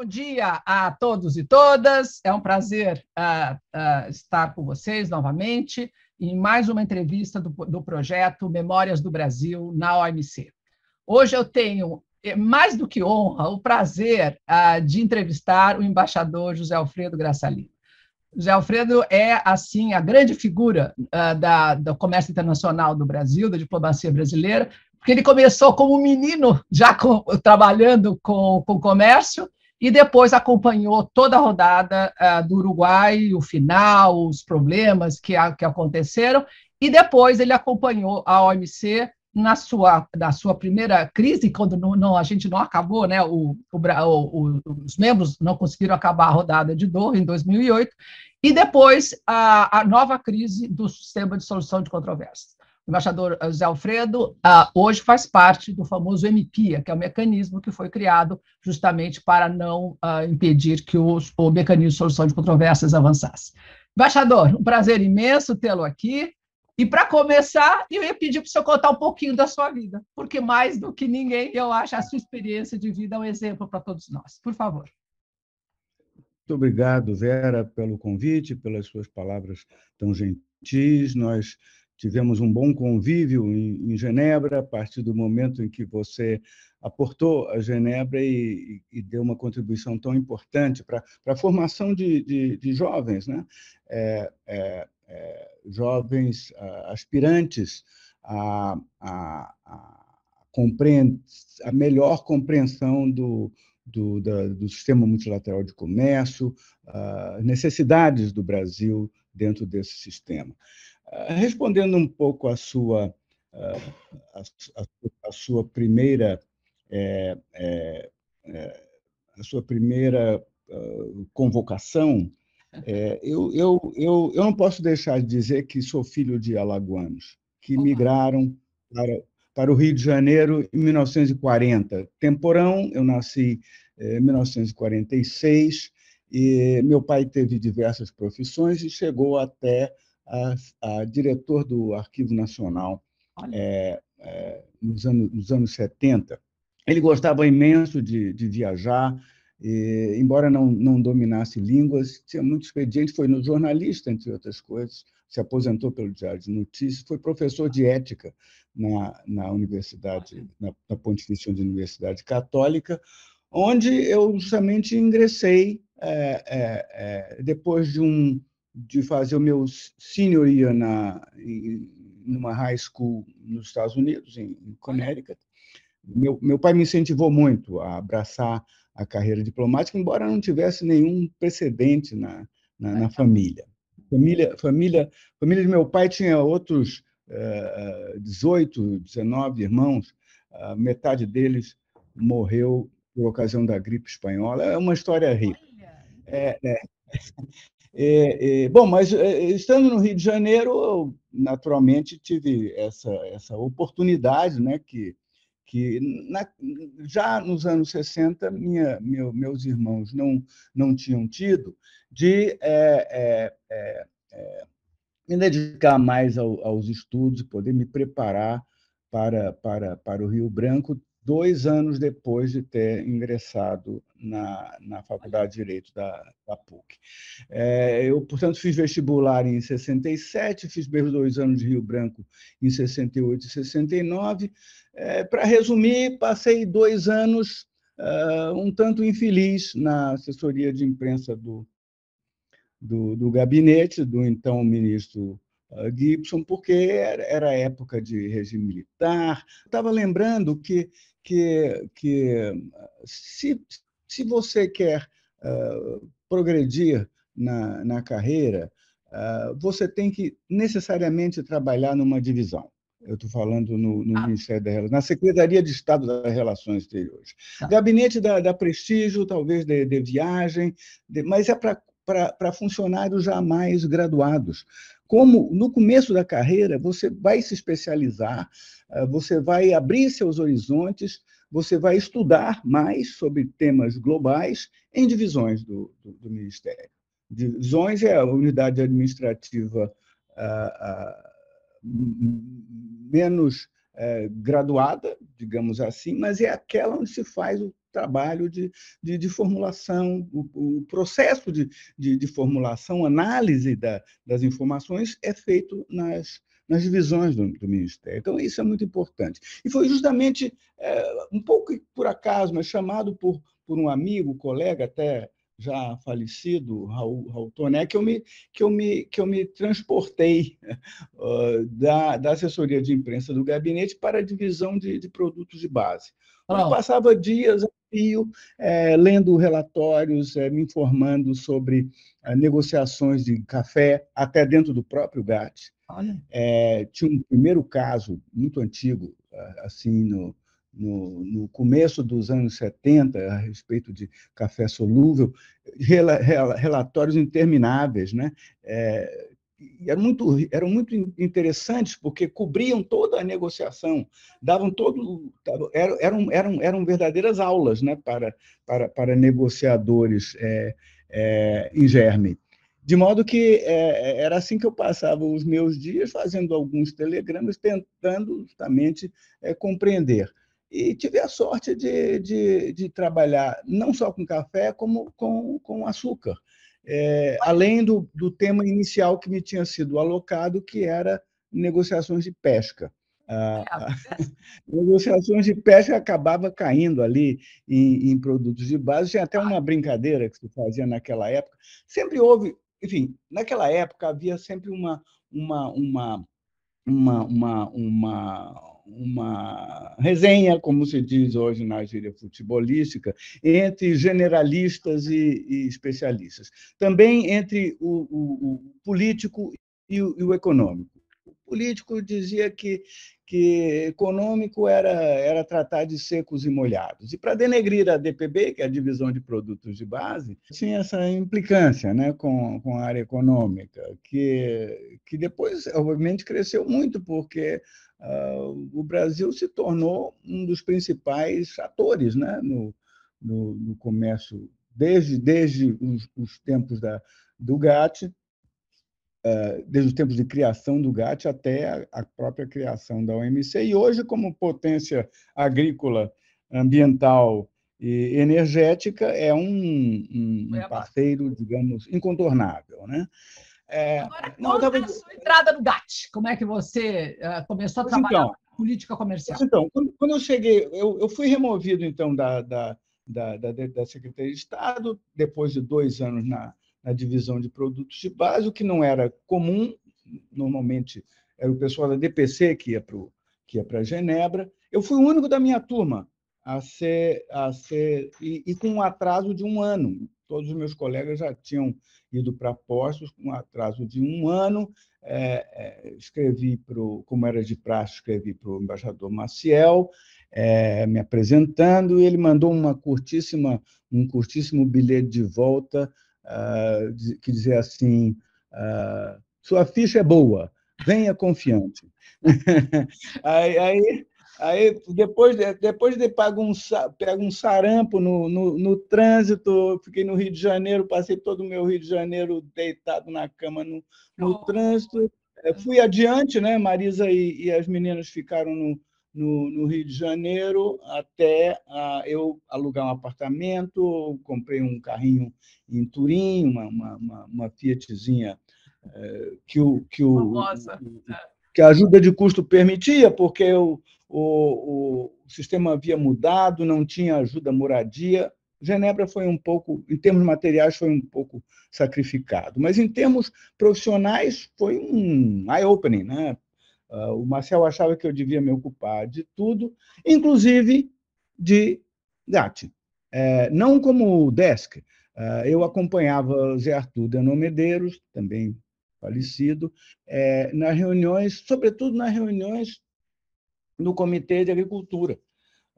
Bom dia a todos e todas. É um prazer uh, uh, estar com vocês novamente em mais uma entrevista do, do, projeto Memórias do Brasil na OMC. Hoje eu tenho, eh, mais do que honra, o prazer uh, de entrevistar o embaixador José Alfredo Graçalino. José Alfredo é, assim, a grande figura da, do comércio internacional do Brasil, da diplomacia brasileira, porque ele começou como menino, já com, trabalhando com, com comércio, e depois acompanhou toda a rodada uh, do Uruguai, o final, os problemas que, a, que aconteceram, e depois ele acompanhou a OMC na sua, na sua primeira crise, quando não, não, a gente não acabou, né, o, o, o, os membros não conseguiram acabar a rodada de Doha em 2008, e depois a, a nova crise do sistema de solução de controvérsias embaixador José Alfredo, uh, hoje faz parte do famoso MPIA, que é o mecanismo que foi criado justamente para não uh, impedir que os, o mecanismo de solução de controvérsias avançasse. Embaixador, um prazer imenso tê-lo aqui. E para começar, eu ia pedir para o senhor contar um pouquinho da sua vida, porque mais do que ninguém, eu acho a sua experiência de vida um exemplo para todos nós. Por favor. Muito obrigado, Vera, pelo convite, pelas suas palavras tão gentis. Nós tivemos um bom convívio em, Genebra, a partir do momento em que você aportou a Genebra e, e deu uma contribuição tão importante para a formação de, de, de, jovens, né? É, é, é, jovens aspirantes a, a, a, a melhor compreensão do, do, da, do sistema multilateral de comércio, necessidades do Brasil dentro desse sistema. Ah, respondendo um pouco à sua, ah, a, a sua primeira é, é, a sua primeira uh, convocação, é, eu, eu, eu, eu não posso deixar de dizer que sou filho de alagoanos, que migraram para, para o Rio de Janeiro em 1940. Temporão, eu nasci em 1946, e meu pai teve diversas profissões e chegou até a, a diretor do Arquivo Nacional é, é, nos, anos, nos anos 70. Ele gostava imenso de, de viajar, e, embora não, não dominasse línguas, tinha muito expediente, foi no jornalista, entre outras coisas, se aposentou pelo Diário de Notícias, foi professor de ética na, na Universidade, na, na Pontifícia Universidade Católica, onde eu justamente ingressei é, é, é, depois de um, de fazer o meu senior year na, em, numa high school nos Estados Unidos, em, em Connecticut. Meu, meu pai me incentivou muito a abraçar a carreira diplomática, embora não tivesse nenhum precedente na, na, na família. Família, família. Família de meu pai tinha outros uh, 18, 19 irmãos, uh, metade deles morreu por ocasião da gripe espanhola. É uma história rica. É, é. É, é, bom, mas é, estando no Rio de Janeiro, naturalmente tive essa, essa oportunidade, né, que, que na, já nos anos 60 minha, meu, meus irmãos não, não tinham tido, de é, é, é, me dedicar mais ao, aos estudos, poder me preparar para, para, para o Rio Branco, dois anos depois de ter ingressado na, na Faculdade de Direito da, da PUC. É, eu, portanto, fiz vestibular em 67, fiz meus dois anos de Rio Branco em 68 e 69. É, Para resumir, passei dois anos uh, um tanto infeliz na assessoria de imprensa do, do, do gabinete do então ministro Gibson, porque era época de regime militar. Estava lembrando que que, que se, se você quer uh, progredir na, na carreira, uh, você tem que necessariamente trabalhar numa divisão. Eu estou falando no, no ah. Ministério da Relações, na Secretaria de Estado das Relações Exteriores. Ah. Gabinete da, da, Prestígio, talvez de, de viagem, de, mas é para funcionários jamais graduados. Como no começo da carreira você vai se especializar, ah, você vai abrir seus horizontes, você vai estudar mais sobre temas globais em divisões do, do, do Ministério. Divisões é a unidade administrativa ah, ah, menos eh, graduada, digamos assim, mas é aquela onde se faz o trabalho de, de, de formulação, o, o processo de, de, de, formulação, análise da, das informações é feito nas, nas divisões do, do, Ministério. Então, isso é muito importante. E foi justamente, é, um pouco por acaso, mas chamado por, por um amigo, colega até já falecido, Raul, Raul Toné, que eu me, que eu me, que eu me transportei uh, da, da assessoria de imprensa do gabinete para a divisão de, de produtos de base. Eu passava dias a fio é, lendo relatórios, é, me informando sobre é, negociações de café, até dentro do próprio GATT. É, tinha um primeiro caso muito antigo, assim, no, no, no, começo dos anos 70, a respeito de café solúvel, relatórios intermináveis, né? É, eram muito, eram muito interessantes porque cobriam toda a negociação, davam todo eram, eram, eram verdadeiras aulas né, para, para, para negociadores é, é, em germe. De modo que é, era assim que eu passava os meus dias, fazendo alguns telegramas, tentando justamente é, compreender e tive a sorte de, de, de, trabalhar não só com café, como com, com açúcar, é, além do, do tema inicial que me tinha sido alocado, que era negociações de pesca. Ah, negociações de pesca acabava caindo ali em, em, produtos de base. Tinha até uma brincadeira que se fazia naquela época. Sempre houve, enfim, naquela época havia sempre uma, uma, uma, uma, uma, uma uma resenha, como se diz hoje na gíria futebolística, entre generalistas e, e especialistas. Também entre o, o, o político e o, e o econômico. O político dizia que, que econômico era, era tratar de secos e molhados. E para denegrir a DPB, que é a divisão de produtos de base, tinha essa implicância né, com, com a área econômica, que, que depois, obviamente, cresceu muito, porque uh, o Brasil se tornou um dos principais atores né, no, no, no comércio, desde, desde os, os tempos da, do GATT, desde os tempos de criação do GATT até a, própria criação da OMC, e hoje, como potência agrícola, ambiental e energética, é um, um, parceiro, digamos, incontornável. Né? É, Agora, não, tava... a sua entrada no GATT? Como é que você uh, começou a pois trabalhar então, política comercial? Então, quando, quando, eu cheguei, eu, eu fui removido então da, da, da, da, da Secretaria de Estado, depois de dois anos na, na divisão de produtos de base, o que não era comum, normalmente era o pessoal da DPC que ia para que ia para Genebra. Eu fui o único da minha turma a ser, a ser e, e com um atraso de um ano. Todos os meus colegas já tinham ido para postos com um atraso de um ano. É, é, escrevi para como era de praxe, escrevi para o embaixador Maciel, é, me apresentando, e ele mandou uma curtíssima, um curtíssimo bilhete de volta uh, que dizia assim: uh, sua ficha é boa, venha confiante. aí, aí Aí, depois, depois de pago um, pego um sarampo no, no, no, trânsito, fiquei no Rio de Janeiro, passei todo o meu Rio de Janeiro deitado na cama no, no trânsito. É, fui adiante, né? Marisa e, e as meninas ficaram no, no, no, Rio de Janeiro até uh, eu alugar um apartamento, comprei um carrinho em Turim, uma, uma, uma, uma Fiatzinha uh, que, o, que, o, o, que a ajuda de custo permitia, porque eu o, o, sistema havia mudado, não tinha ajuda moradia. Genebra foi um pouco, em termos materiais, foi um pouco sacrificado, mas em termos profissionais foi um eye-opening. Né? Uh, o Marcel achava que eu devia me ocupar de tudo, inclusive de GAT. É, não como desk, uh, eu acompanhava Zé Arthur Denon Medeiros, também falecido, é, nas reuniões, sobretudo nas reuniões no Comitê de Agricultura,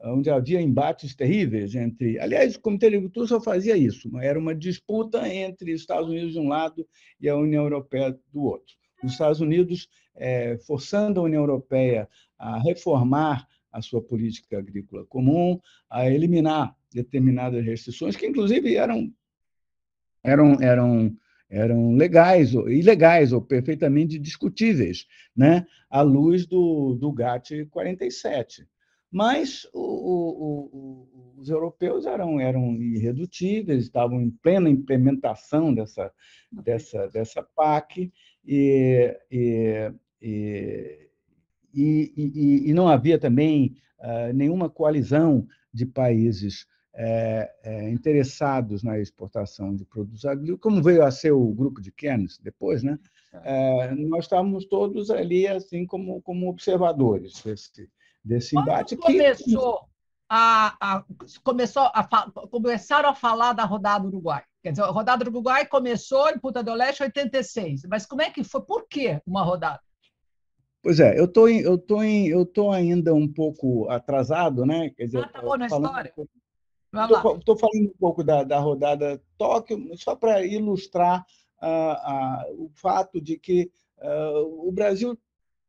onde havia embates terríveis entre. Aliás, o Comitê de Agricultura só fazia isso, era uma disputa entre os Estados Unidos de um lado e a União Europeia do outro. Os Estados Unidos é, forçando a União Europeia a reformar a sua política agrícola comum, a eliminar determinadas restrições, que inclusive eram, eram, eram eram legais, ou ilegais ou perfeitamente discutíveis, né? à luz do, do GATT 47. mas o, o, os europeus eram, eram irredutíveis, estavam em plena implementação dessa, dessa, dessa PAC, e, e, e, e, e não havia também uh, nenhuma coalizão de países é, é, interessados na exportação de produtos agrícolas, como veio a ser o grupo de Keynes depois, né? É, nós estávamos todos ali assim como, como observadores desse, desse embate. começou que... a, a, começou a, começaram a falar da rodada Uruguai. Quer dizer, a rodada Uruguai começou em Punta do Leste em 86, mas como é que foi? Por que uma rodada? Pois é, eu tô, eu tô, eu tô ainda um pouco atrasado, né? Quer dizer, ah, tá bom na história. Um Estou falando um pouco da, da rodada Tóquio, só para ilustrar uh, uh, o fato de que uh, o Brasil,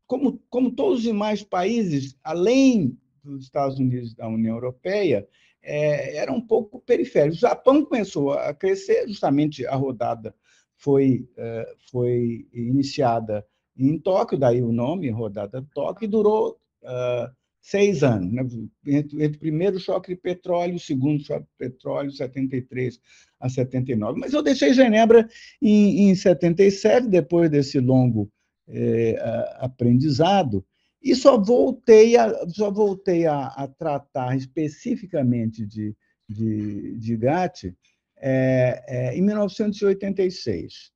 como, como todos os demais países, além dos Estados Unidos e da União Europeia, é, era um pouco periférico. O Japão começou a crescer, justamente a rodada foi, é, foi iniciada em Tóquio, daí o nome, Rodada Tóquio, e durou uh, seis anos, né? entre, entre o primeiro choque de petróleo o segundo choque de petróleo, 73 a 79. Mas eu deixei Genebra em, em 77, depois desse longo eh, aprendizado, e só voltei a, só voltei a, a tratar especificamente de, de, de GATT é, é, em 1986.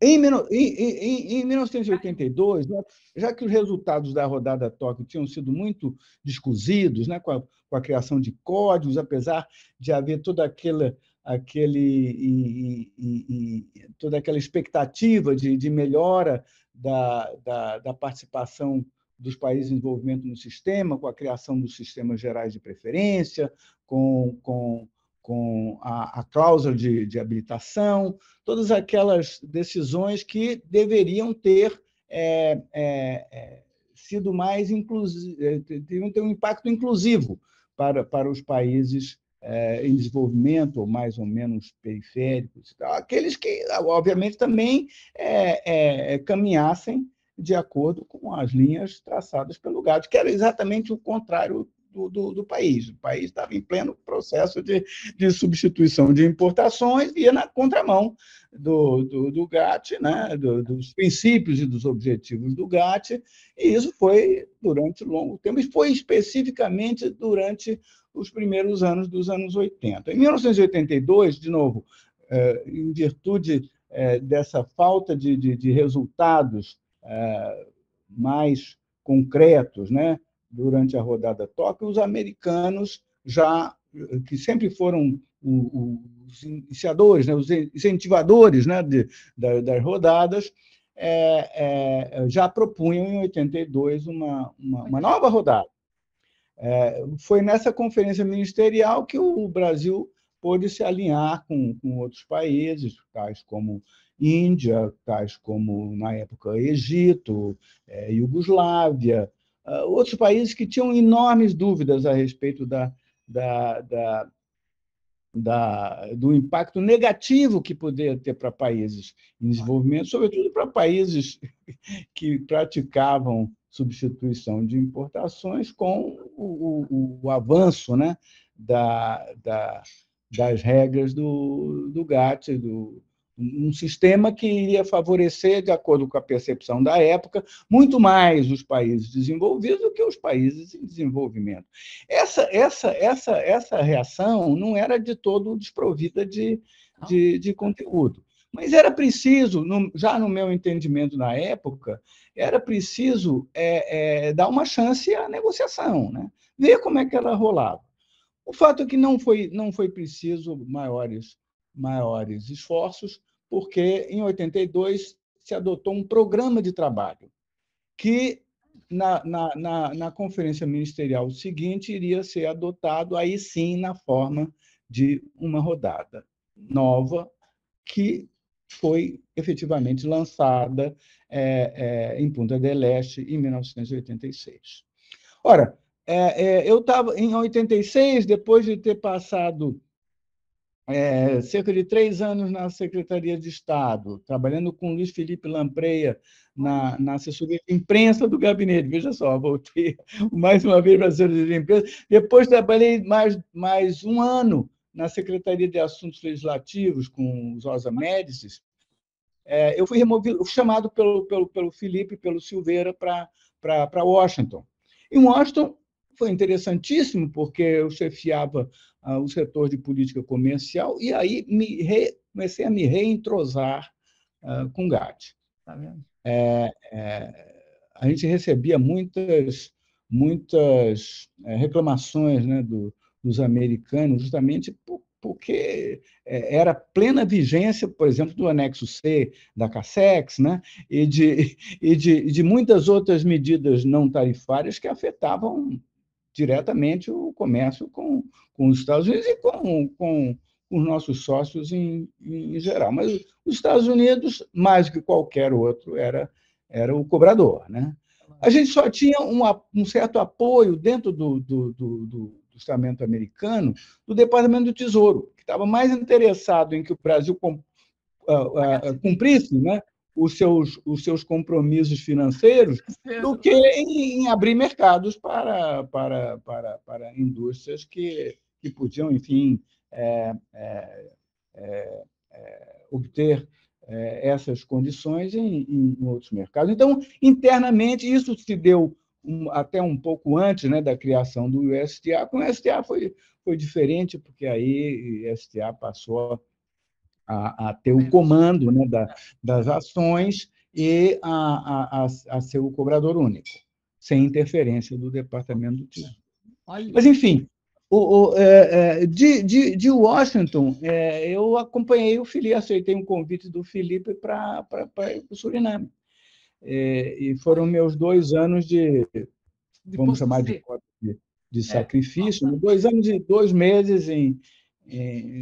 Em, em, em, 1982, né, já que os resultados da rodada Tóquio tinham sido muito descozidos, né, com, a, com a criação de códigos, apesar de haver toda aquela, aquele, e, e, e, toda aquela expectativa de, de melhora da, da, da, participação dos países em desenvolvimento no sistema, com a criação dos sistemas gerais de preferência, com, com com a, a cláusula de, de, habilitação, todas aquelas decisões que deveriam ter é, é, é, sido mais inclusivas, é, deveriam ter um impacto inclusivo para, para os países em desenvolvimento, ou mais ou menos periféricos, aqueles que, obviamente, também é, caminhassem de acordo com as linhas traçadas pelo GATT, que era exatamente o contrário do, do, do, país. O país estava em pleno processo de, de substituição de importações, ia na contramão do, do, do GATT, né? Do, dos princípios e dos objetivos do GATT, e isso foi durante longo tempo, e foi especificamente durante os primeiros anos dos anos 80. Em 1982, de novo, é, em virtude é, dessa falta de, de, de resultados é, mais concretos, né? Durante a rodada Tóquio, os americanos já que sempre foram os iniciadores, né, os incentivadores né, de, das rodadas, é, é, já propunham em 82 uma, uma, uma nova rodada. É, foi nessa conferência ministerial que o Brasil pôde se alinhar com, com outros países, tais como Índia, tais como, na época, Egito, é, Iugoslávia, outros países que tinham enormes dúvidas a respeito da, da, da, da, do impacto negativo que poderia ter para países em desenvolvimento, sobretudo para países que praticavam substituição de importações com o, o, o avanço né, da, da, das regras do, do GATT, do, um sistema que iria favorecer, de acordo com a percepção da época, muito mais os países desenvolvidos do que os países em desenvolvimento. Essa, essa, essa, essa reação não era de todo desprovida de, de, de conteúdo. Mas era preciso, já no meu entendimento na época, era preciso é, é, dar uma chance à negociação, né? ver como é que ela rolava. O fato é que não foi, não foi preciso maiores maiores esforços, porque em 82 se adotou um programa de trabalho que na, na, na, na, conferência ministerial seguinte iria ser adotado aí sim na forma de uma rodada nova que foi efetivamente lançada é, é, em Punta del Este em 1986. Ora, é, é eu estava em 86, depois de ter passado é, cerca de três anos na Secretaria de Estado, trabalhando com Luiz Felipe Lampreia na, na assessoria de imprensa do gabinete. Veja só, voltei mais uma vez para a assessoria de imprensa. Depois trabalhei mais, mais um ano na Secretaria de Assuntos Legislativos com os Rosa Médicis. É, eu fui removido, chamado pelo, pelo, pelo Felipe, pelo Silveira, para Washington. Em Washington, foi interessantíssimo, porque eu chefiava uh, o setor de política comercial e aí me re, comecei a me reentrosar uh, com o GAT. Tá é, é, a gente recebia muitas, muitas é, reclamações né, do, dos americanos, justamente por, porque é, era plena vigência, por exemplo, do anexo C da CASEX, né? e, de, e de, de muitas outras medidas não tarifárias que afetavam diretamente o comércio com, com os Estados Unidos e com, com os nossos sócios em, em geral. Mas os Estados Unidos, mais do que qualquer outro, era, era o cobrador. Né? A gente só tinha um, um certo apoio dentro do, do, do, do do estamento americano, do Departamento do Tesouro, que estava mais interessado em que o Brasil cumprisse né, os seus, os seus compromissos financeiros do que em, abrir mercados para, para, para, para indústrias que, que podiam, enfim, é, é, é, é obter é, essas condições em, em, outros mercados. Então, internamente, isso se deu um, até um pouco antes né, da criação do USTA. Com o USTA foi, foi diferente, porque aí o USTA passou a, a ter o comando né, da, das ações e a, a, a, ser o cobrador único, sem interferência do Departamento do Tesouro. Mas, enfim, o, o, é, é, de, de, de, Washington, é, eu acompanhei o Felipe, aceitei um convite do Felipe para o Suriname. É, e foram meus dois anos de, vamos chamar de, de, de é. sacrifício, dois anos e dois meses em,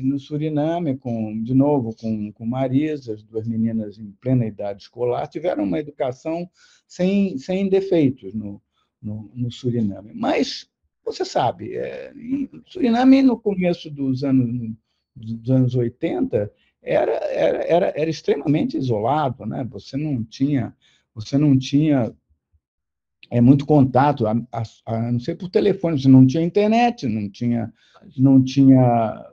no Suriname, com, de novo, com, com Marisa, as duas meninas em plena idade escolar, tiveram uma educação sem, sem defeitos no, no, no Suriname. Mas, você sabe, é, Suriname, no começo dos anos, dos anos 80, era, era, era, era extremamente isolado, né? você não tinha, você não tinha é muito contato, a, a, a, não ser por telefone, você não tinha internet, não tinha, não tinha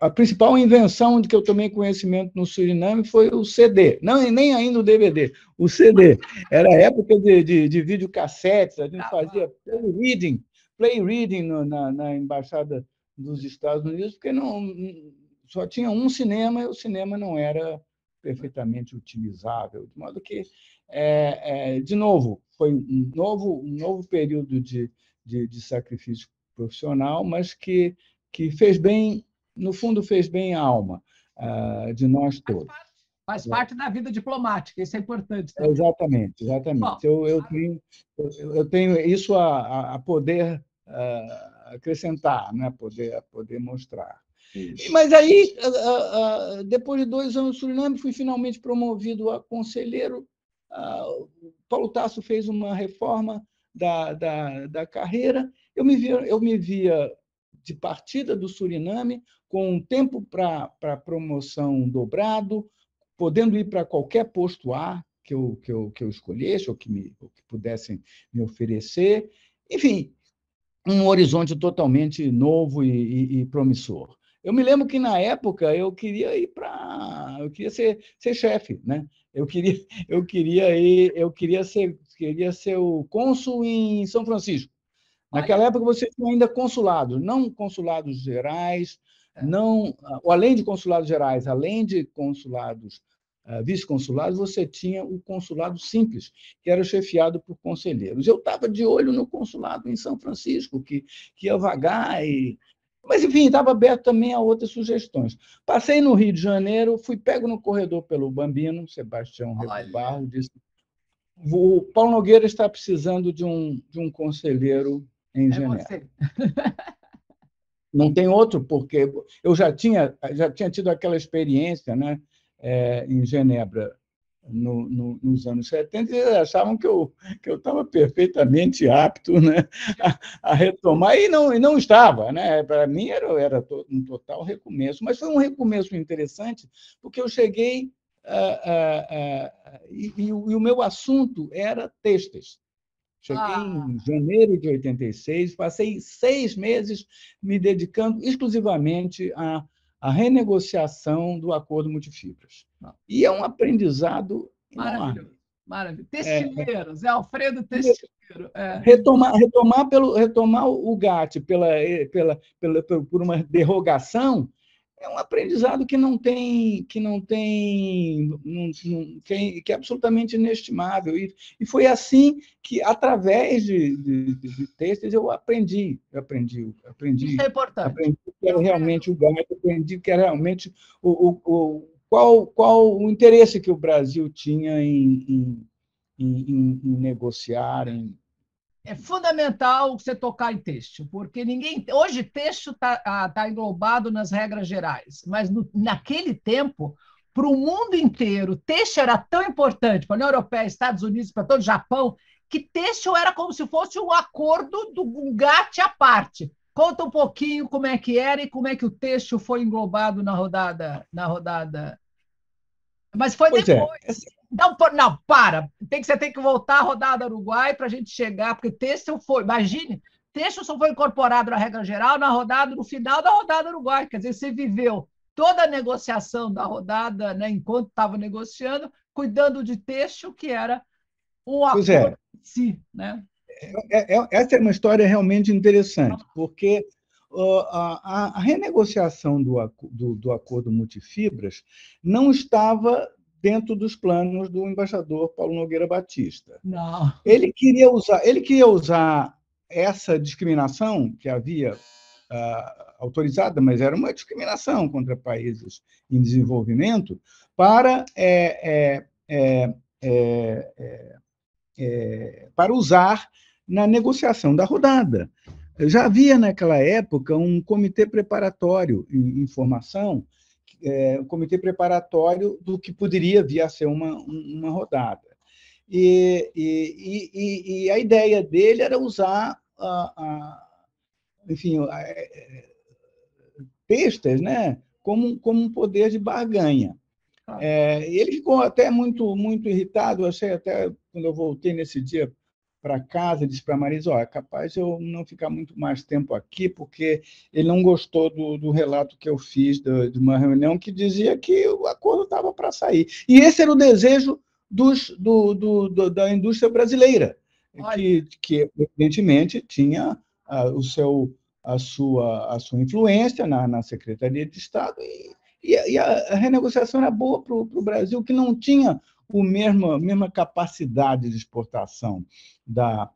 a principal invenção de que eu tomei conhecimento no Suriname foi o CD, não nem ainda o DVD, o CD. Era a época de, de, de videocassetes, a gente fazia play reading, play reading no, na, na embaixada dos Estados Unidos, porque não só tinha um cinema e o cinema não era perfeitamente utilizável, de modo que, é, é, de novo, foi um novo, um novo período de, de, de sacrifício profissional, mas que, que fez bem no fundo, fez bem à alma uh, de nós todos. Faz parte da vida diplomática, isso é importante. Também. Exatamente, exatamente. Bom, eu, eu, tenho, eu tenho isso a, a poder uh, acrescentar, né? poder, poder mostrar. Isso. Mas aí, depois de dois anos no Suriname, fui finalmente promovido a conselheiro. Paulo Tasso fez uma reforma da, da, da carreira. Eu me via, eu me via de partida do Suriname, com um tempo para promoção dobrado, podendo ir para qualquer posto A que eu, que eu, que eu escolhesse ou que, me, ou que pudessem me oferecer. Enfim, um horizonte totalmente novo e, e, e, promissor. Eu me lembro que na época eu queria ir para, eu queria ser, ser chefe, né? Eu queria, eu queria ir, eu queria ser, queria ser o cônsul em São Francisco. Naquela época você tinha ainda consulados, não consulados gerais, é. não, além de consulados gerais, além de consulados uh, vice-consulados, você tinha o consulado simples, que era chefiado por conselheiros. Eu estava de olho no consulado em São Francisco, que, que ia vagar e mas, enfim, estava aberto também a outras sugestões. Passei no Rio de Janeiro, fui pego no corredor pelo Bambino, Sebastião Barro, disse o Paulo Nogueira está precisando de um, de um conselheiro em é Genebra. Você. Não tem outro, porque eu já tinha, já tinha tido aquela experiência né, é, em Genebra no, no, nos anos 70, eles achavam que eu que eu estava perfeitamente apto né, a, a, retomar, e não, e não estava. Né? Para mim, era, era um total recomeço, mas foi um recomeço interessante, porque eu cheguei uh, uh, uh, e, e, o, e, o meu assunto era textos. Cheguei ah. em janeiro de 86, passei seis meses me dedicando exclusivamente a a renegociação do acordo multifibras. E é um aprendizado Maravilhoso. Maravilhoso. Testileiro, é, Zé Alfredo Testileiro. É. Retomar, retomar, pelo, retomar o GATT pela, pela, pela, por uma derrogação é um aprendizado que não tem que não tem não, não, que, é, que, é, absolutamente inestimável. E, e foi assim que através de, de, de textos eu aprendi eu aprendi aprendi. Isso é importante. Aprendi que era realmente o gato aprendi que era realmente o, o, o, qual qual o interesse que o Brasil tinha em, em, em, em negociar em é fundamental você tocar em texto, porque ninguém. Hoje, texto está ah, tá englobado nas regras gerais, mas no, naquele tempo, para o mundo inteiro, texto era tão importante para a União Europeia, Estados Unidos, para todo o Japão, que texto era como se fosse um acordo do GATT à parte. Conta um pouquinho como é que era e como é que o texto foi englobado na rodada. Na rodada. Mas foi pois é. depois. É. Não, não, para. Tem que, você tem que voltar a rodada Uruguai para a gente chegar, porque texto foi. Imagine, texto só foi incorporado na regra geral na rodada, no final da rodada Uruguai. Quer dizer, você viveu toda a negociação da rodada, né, enquanto estava negociando, cuidando de texto, que era um é. acordo é. em si. Né? É, é, essa é uma história realmente interessante, porque a, a, renegociação do, do, do acordo multifibras não estava dentro dos planos do embaixador Paulo Nogueira Batista. Não. Ele queria usar, ele queria usar essa discriminação que havia uh, autorizada, mas era uma discriminação contra países em desenvolvimento, para é, é, é, é, é, é para usar na negociação da rodada. Já havia naquela época um comitê preparatório em, em formação é, um comitê preparatório do que poderia vir a ser uma, uma rodada. E, e, e, e a ideia dele era usar, a, a, enfim, a, é, pestas né, como, como um poder de barganha. É, ele ficou até muito muito irritado, achei até quando eu voltei nesse dia para casa, disse para a Marisa, ó, é capaz eu não ficar muito mais tempo aqui, porque ele não gostou do, do relato que eu fiz de, de, uma reunião que dizia que o acordo estava para sair. E esse era o desejo dos, do, do, do da indústria brasileira, que, que, evidentemente, tinha uh, o seu, a, sua, a sua influência na, na Secretaria de Estado e, e, a, a renegociação era boa para o Brasil, que não tinha o mesmo, a mesma capacidade de exportação da,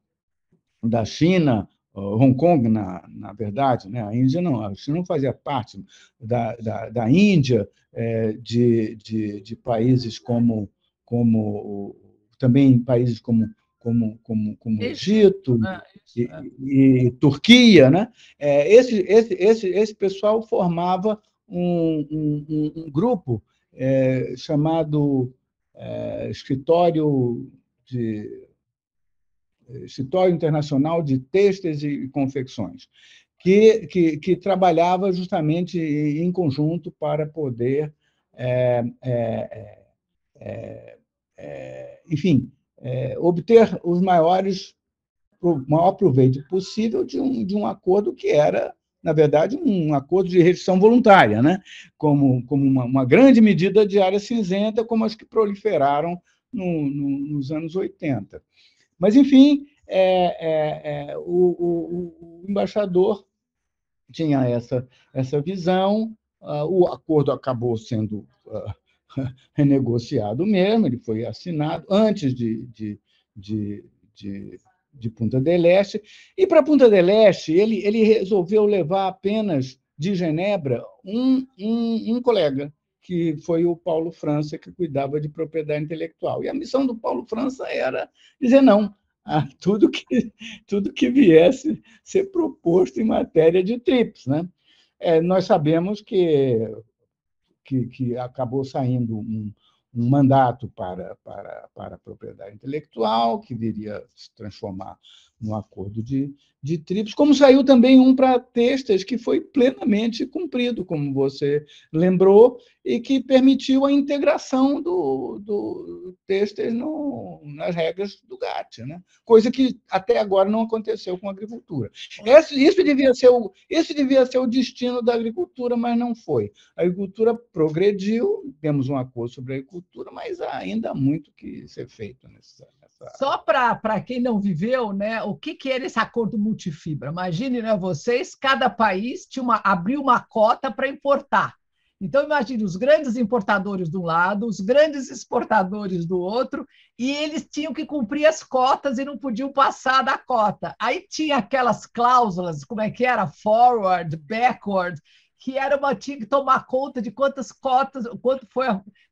da China, Hong Kong, na, na verdade, né? a Índia não, a China não fazia parte da, da, da Índia, é, de, de, de países como, como também países como como, como, como Egito ah, e, é. e, Turquia, né? É, esse, esse, esse, esse pessoal formava um, um, um grupo é, chamado é, escritório de escritório internacional de têxteis e confecções, que, que, que trabalhava justamente em conjunto para poder, é, é, é, é enfim, é, obter os maiores o maior proveito possível de um, de um acordo que era na verdade, um acordo de restrição voluntária, né? como, como uma, uma grande medida de área cinzenta, como as que proliferaram no, no, nos anos 80. Mas, enfim, é, é, é, o, o, o, embaixador tinha essa, essa visão, uh, o acordo acabou sendo uh, renegociado mesmo, ele foi assinado antes de, de, de, de de Punta del Este. E para Punta del Este, ele, ele resolveu levar apenas de Genebra um, um, um colega, que foi o Paulo França, que cuidava de propriedade intelectual. E a missão do Paulo França era dizer não a tudo que, tudo que viesse ser proposto em matéria de TRIPS. Né? É, nós sabemos que, que, que acabou saindo um, um mandato para, para, para a propriedade intelectual, que viria se transformar no acordo de, de TRIPS, como saiu também um para textas que foi plenamente cumprido, como você lembrou, e que permitiu a integração do, do textas no, nas regras do GATT, né? coisa que até agora não aconteceu com a agricultura. Esse, isso, devia ser o, esse devia ser o destino da agricultura, mas não foi. A agricultura progrediu, temos um acordo sobre a agricultura, mas ainda há muito que ser feito nessa. Só para quem não viveu, né, o que, que era esse acordo multifibra. Imagine, né, vocês, cada país tinha uma, abriu uma cota para importar. Então, imagine os grandes importadores de um lado, os grandes exportadores do outro, e eles tinham que cumprir as cotas e não podiam passar da cota. Aí tinha aquelas cláusulas, como é que era? Forward, backward, que era uma tinha que tomar conta de quantas cotas, quanto foi.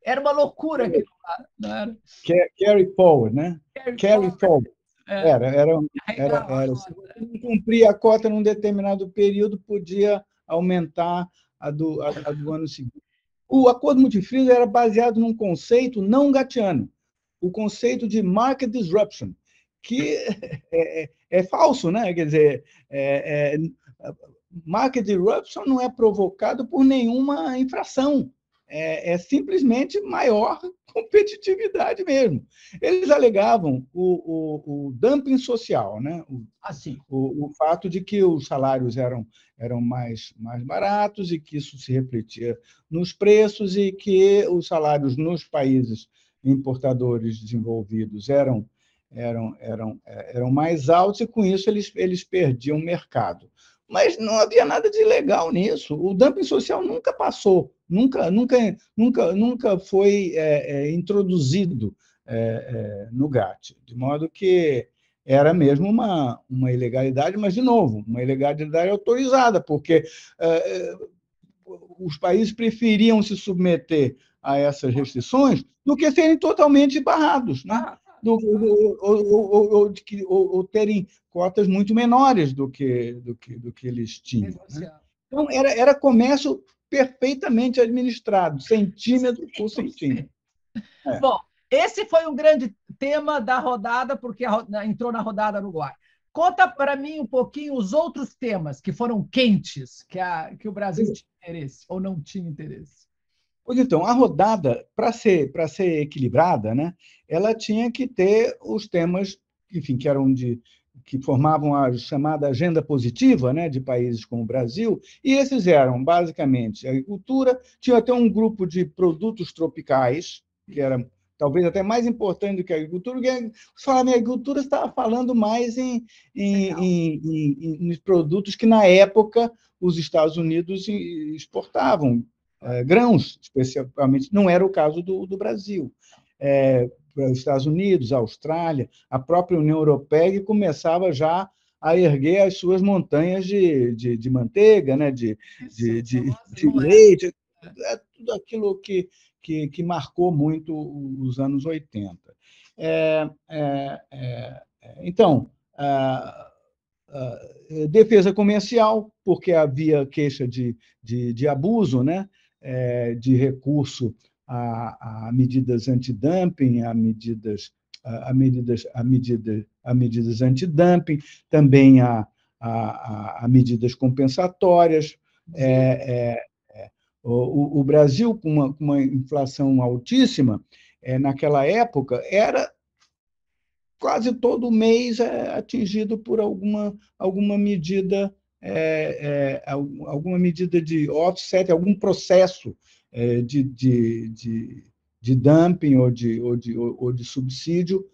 Era uma loucura aquilo lá, não era? Carry forward, né? Carry, forward. É. Era, era, era, era. Não cumpria a cota num determinado período, podia aumentar a do, a, a do ano seguinte. O acordo multifrio era baseado num conceito não gatiano, o conceito de market disruption, que é, é, é falso, né? Quer dizer, é, é, market disruption não é provocado por nenhuma infração é, é simplesmente maior competitividade mesmo. Eles alegavam o, o, o dumping social, né? o, assim. o, o fato de que os salários eram, eram mais, mais baratos e que isso se refletia nos preços e que os salários nos países importadores desenvolvidos eram, eram, eram, eram mais altos e, com isso, eles, eles perdiam mercado. Mas não havia nada de legal nisso. O dumping social nunca passou nunca, nunca, nunca, nunca foi é, é, introduzido é, é no GATT, de modo que era mesmo uma, uma ilegalidade, mas, de novo, uma ilegalidade autorizada, porque é, é, os países preferiam se submeter a essas restrições do que serem totalmente barrados, né? Do, ou, ou, ou, ou, terem cotas muito menores do que, do que, do que eles tinham. Né? Então, era, era comércio perfeitamente administrado, centímetro por centímetro. É. Bom, esse foi um grande tema da rodada, porque entrou na rodada Uruguai. Conta para mim um pouquinho os outros temas que foram quentes, que, a, que o Brasil tinha interesse ou não tinha interesse. Pois então, a rodada, para ser, ser equilibrada, né, ela tinha que ter os temas, enfim, que eram de, que formavam a chamada agenda positiva né, de países como o Brasil, e esses eram basicamente agricultura, tinha até um grupo de produtos tropicais, que era talvez até mais importante do que a agricultura, porque se falar em agricultura, você estava falando mais em, em, em, em, em produtos que, na época, os Estados Unidos exportavam, é, grãos, especialmente, não era o caso do, do Brasil. É, para os Estados Unidos, a Austrália, a própria União Europeia, que começava já a erguer as suas montanhas de, de, de manteiga, né? de, de, de, de leite, é tudo aquilo que, que, que, marcou muito os anos 80. É, é, é, então, a, a defesa comercial, porque havia queixa de, de, de abuso né? É, de recurso a, a medidas antidumping, a medidas a, medidas a medidas a medidas antidumping, também a, a, a medidas compensatórias. É, é, é, o, o, Brasil, com uma, com uma inflação altíssima, é, naquela época, era quase todo mês é, atingido por alguma, alguma medida é, é, alguma medida de offset, algum processo é, de, de, de, de dumping ou de, ou de, ou de subsídio,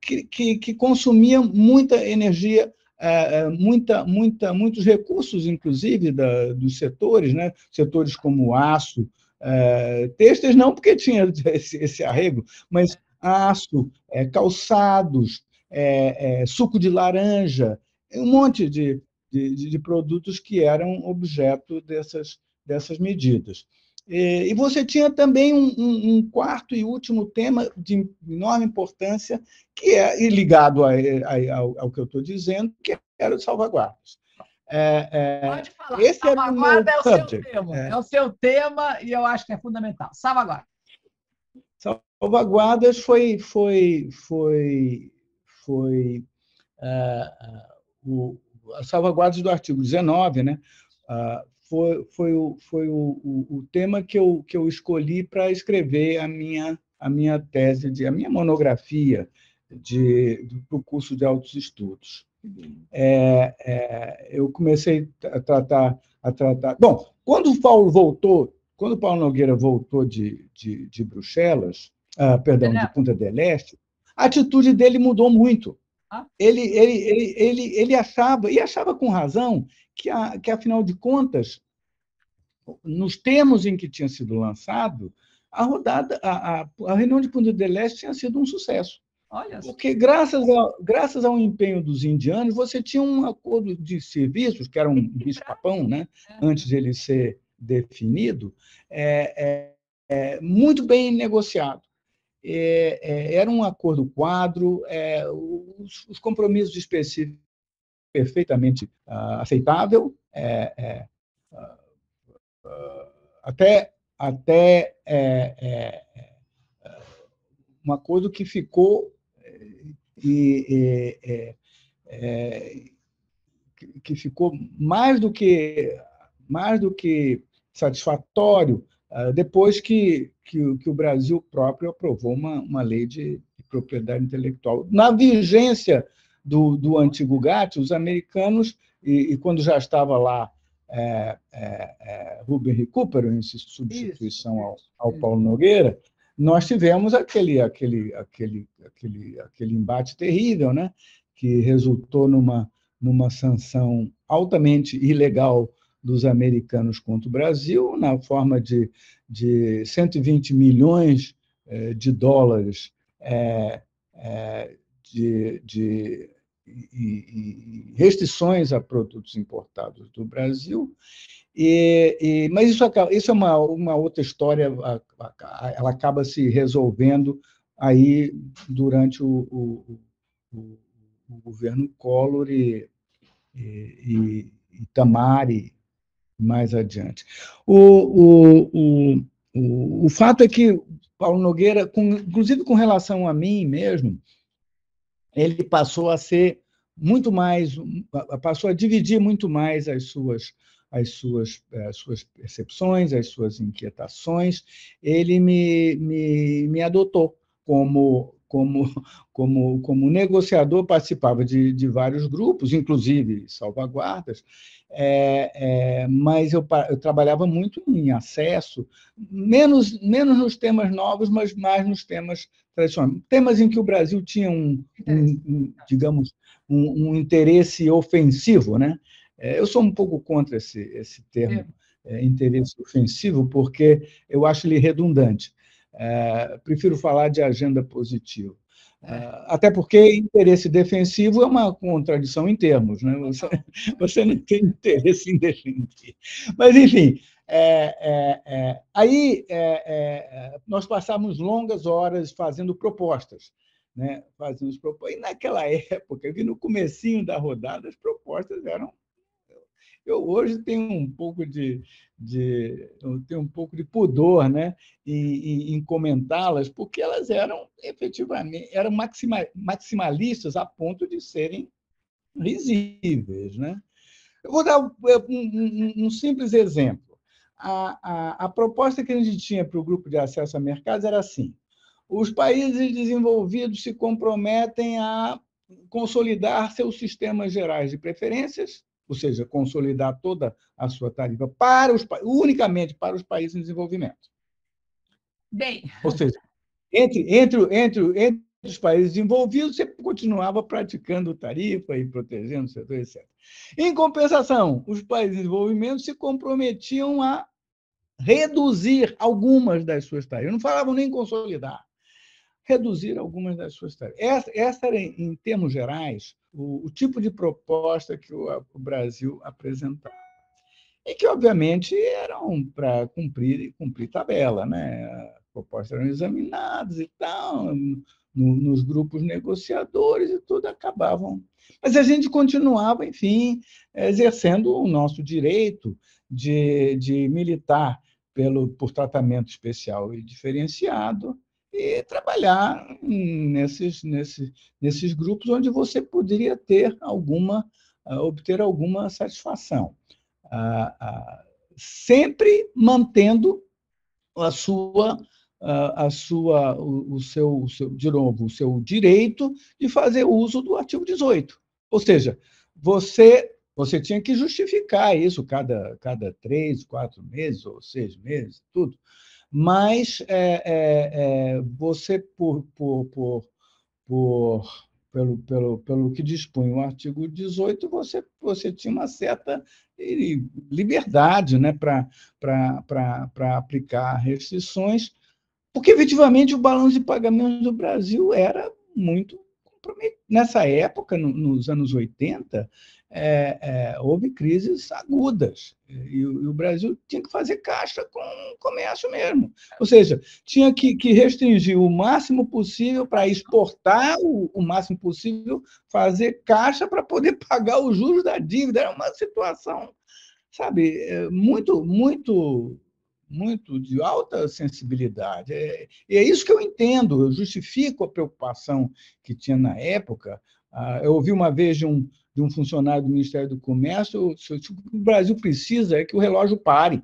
que, que, que consumia muita energia é, é, muita, muita, muitos recursos, inclusive, da, dos setores, né? setores como aço, é, não, porque tinha esse, esse arrego, mas aço, é, calçados, é, é, suco de laranja, um monte de, de, de, produtos que eram objeto dessas, dessas medidas. E você tinha também um, um, quarto e último tema de enorme importância, que é ligado a, a, ao, ao, que eu estou dizendo, que era o salvaguardas. É, é, Pode falar. Esse salvaguarda é o subject. seu tema. É. é. o seu tema e eu acho que é fundamental. Salvaguarda. salvaguardas foi foi foi foi uh, uh, o, as salvaguardas do artigo 19, né? Uh, foi, foi, o, foi o, o, o, tema que eu, que eu escolhi para escrever a minha, a minha tese, de, a minha monografia de, do curso de altos estudos. É, é, eu comecei a tratar, a tratar. Bom, quando o Paulo voltou, quando o Paulo Nogueira voltou de, de, de Bruxelas, ah, perdão, de Punta del Este, a atitude dele mudou muito. Ele, ele, ele, ele, ele achava, e achava com razão, que, a, que, afinal de contas, nos termos em que tinha sido lançado, a rodada, a, a, a reunião de Punta del Este tinha sido um sucesso. Olha Porque, graças ao, graças ao empenho dos indianos, você tinha um acordo de serviços, que era um bicho-papão, né? É. antes de ele ser definido, é, é, é muito bem negociado. É, é, era um acordo quadro, os, os, compromissos específicos perfeitamente uh, aceitável, uh, até, até um acordo que ficou e, e, é, que ficou mais do que mais do que satisfatório ah, depois que, que, que o Brasil próprio aprovou uma, uma lei de, propriedade intelectual. Na vigência do, do antigo GATT, os americanos, e, e quando já estava lá é, é, é, Ruben Recupero, em substituição ao, ao Paulo Nogueira, nós tivemos aquele, aquele, aquele, aquele, aquele embate terrível, né? que resultou numa, numa sanção altamente ilegal dos americanos contra o Brasil, na forma de, de 120 milhões eh, de dólares é, é, de, de e, e restrições a produtos importados do Brasil, e, e, mas isso, isso é uma, uma outra história, ela acaba se resolvendo aí durante o, o, o, o governo Collor e, e, e Tamari mais adiante. O, o, o, o, o fato é que Paulo Nogueira, com, inclusive com relação a mim mesmo, ele passou a ser muito mais, passou a dividir muito mais as suas as suas, as eh, suas percepções, as suas inquietações, ele me, me, me adotou como, como, como, como negociador, participava de, de vários grupos, inclusive salvaguardas, é, é, mas eu, eu, trabalhava muito em acesso, menos, menos nos temas novos, mas mais nos temas tradicionais. Temas em que o Brasil tinha um, um, um digamos, um, um interesse ofensivo, né? É, eu sou um pouco contra esse, esse termo, é, interesse ofensivo, porque eu acho ele redundante. É, prefiro falar de agenda positiva. É, até porque interesse defensivo é uma contradição em termos, né? você, você não tem interesse em defender. Mas, enfim, é, é, é aí nós passamos longas horas fazendo propostas. Né? Fazendo propostas. E naquela época, no comecinho da rodada, as propostas eram eu hoje tenho um pouco de, de eu tenho um pouco de pudor né, em, em comentá-las, porque elas eram efetivamente eram maxima, maximalistas a ponto de serem risíveis. Né? Eu vou dar um, um, um simples exemplo. A, a, a proposta que a gente tinha para o grupo de acesso a mercados era assim: os países desenvolvidos se comprometem a consolidar seus sistemas gerais de preferências ou seja, consolidar toda a sua tarifa para os, unicamente para os países em desenvolvimento. Bem. Ou seja, entre, entre, entre, entre os países envolvidos, você continuava praticando tarifa e protegendo o setor, etc. Em compensação, os países em desenvolvimento se comprometiam a reduzir algumas das suas tarifas. Não falavam nem consolidar reduzir algumas das suas tarefas. Essa, era, em termos gerais, o, o tipo de proposta que o, o, Brasil apresentava. E que, obviamente, eram para cumprir, cumprir tabela. Né? As propostas eram examinadas e tal, no, nos grupos negociadores e tudo acabavam. Mas a gente continuava, enfim, exercendo o nosso direito de, de militar pelo, por tratamento especial e diferenciado, e trabalhar nesses, nesses, nesses grupos onde você poderia ter alguma, ah, obter alguma satisfação. Ah, ah, sempre mantendo a sua a sua o, o, seu, o seu de novo o seu direito de fazer uso do artigo 18 ou seja você você tinha que justificar isso cada cada três quatro meses ou seis meses tudo mas é, é, é, você, por, por, por, por, pelo, pelo, pelo que dispõe o artigo 18, você, você tinha uma certa liberdade né, para aplicar restrições, porque efetivamente o balanço de pagamentos do Brasil era muito. Nessa época, no, nos anos 80, é, é, houve crises agudas e, e, o Brasil tinha que fazer caixa com o comércio mesmo. Ou seja, tinha que, que restringir o máximo possível para exportar o, o, máximo possível, fazer caixa para poder pagar os juros da dívida. Era uma situação, sabe, é, muito, muito, muito de alta sensibilidade. É, e é isso que eu entendo, eu justifico a preocupação que tinha na época. Ah, eu ouvi uma vez de um de um funcionário do Ministério do Comércio, o que o Brasil precisa é que o relógio pare,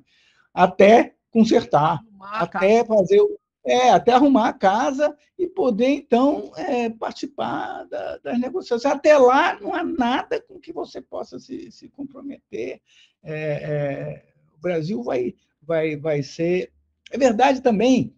até consertar, até fazer é, até arrumar a casa e poder, então, é, participar da, das negociações. Até lá, não há nada com que você possa se, se comprometer. É, é, o Brasil vai, vai, vai ser. É verdade também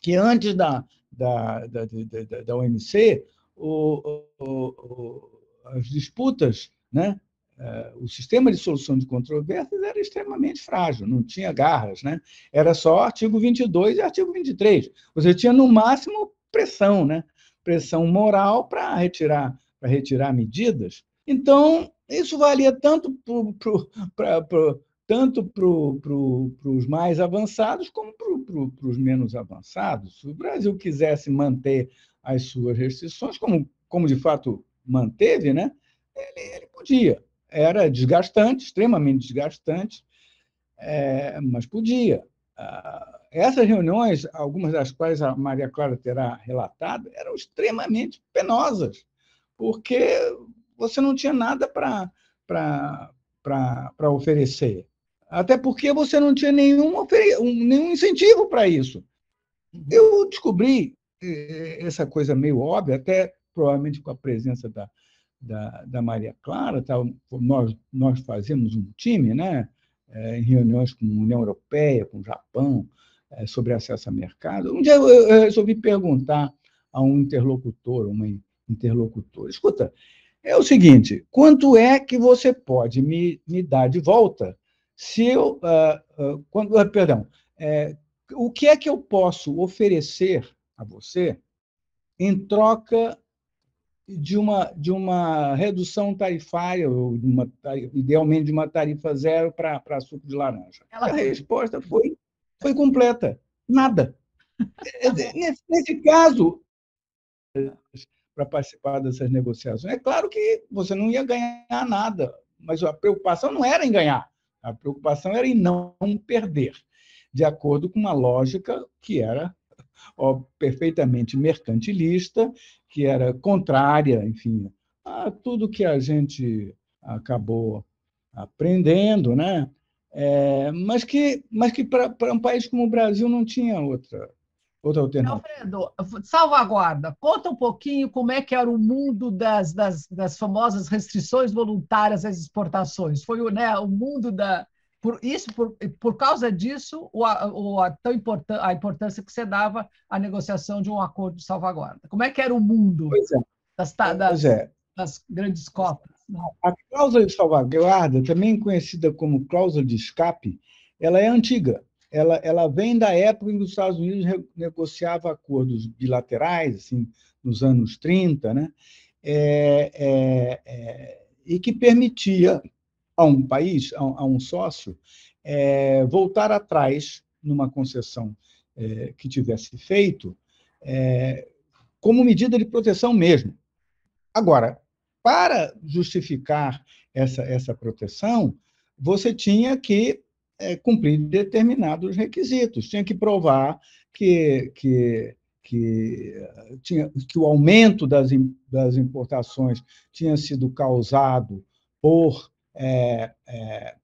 que antes da, da, da, da, da OMC, o, o as disputas, né? É, o sistema de solução de controvérsias era extremamente frágil, não tinha garras, né? era só artigo 22 e artigo 23. Você tinha, no máximo, pressão, né? pressão moral para retirar, retirar medidas. Então, isso valia tanto para tanto para pro, os mais avançados como para os menos avançados. Se o Brasil quisesse manter as suas restrições, como, como de fato manteve, né? Ele, ele podia. Era desgastante, extremamente desgastante, é, mas podia. Ah, essas reuniões, algumas das quais a Maria Clara terá relatado, eram extremamente penosas, porque você não tinha nada para oferecer. Até porque você não tinha nenhum, nenhum incentivo para isso. Uhum. Eu descobri eh, essa coisa meio óbvia, até provavelmente com a presença da, da, da Maria Clara, tá? nós, nós fazemos um time, né? É, em reuniões com a União Europeia, com o Japão, é, sobre acesso a mercado. Um dia eu, eu resolvi perguntar a um interlocutor, uma interlocutora, escuta, é o seguinte, quanto é que você pode me, me dar de volta se eu, uh, uh, quando, uh, perdão, é, o que é que eu posso oferecer a você em troca de uma, de uma redução tarifária, ou uma, idealmente de uma tarifa zero para suco de laranja. Ela... A resposta foi, foi completa. Nada. nesse, nesse caso, para participar dessas negociações, é claro que você não ia ganhar nada, mas a preocupação não era em ganhar, a preocupação era em não perder, de acordo com uma lógica que era ó, perfeitamente mercantilista, que era contrária, enfim, a tudo que a gente acabou aprendendo, né? É, mas que, mas que para um país como o Brasil não tinha outra, outra alternativa. Alfredo, salvaguarda, conta um pouquinho como é que era o mundo das, das, das famosas restrições voluntárias às exportações. Foi o, né, o mundo da, por isso, por, por causa disso, o, o, a, tão importan a importância que você dava à negociação de um acordo de salvaguarda. Como é que era o mundo é. das, das, é. das, grandes cotas? A cláusula de salvaguarda, também conhecida como cláusula de escape, ela é antiga. Ela, ela vem da época em que os Estados Unidos negociavam acordos bilaterais, assim, nos anos 30, né? É, é, é, e que permitia a um país, a, a um sócio, é, voltar atrás numa concessão é, que tivesse feito, é, como medida de proteção mesmo. Agora, para justificar essa, essa proteção, você tinha que é, cumprir determinados requisitos, tinha que provar que, que que, tinha, que o aumento das, das importações tinha sido causado por é, é,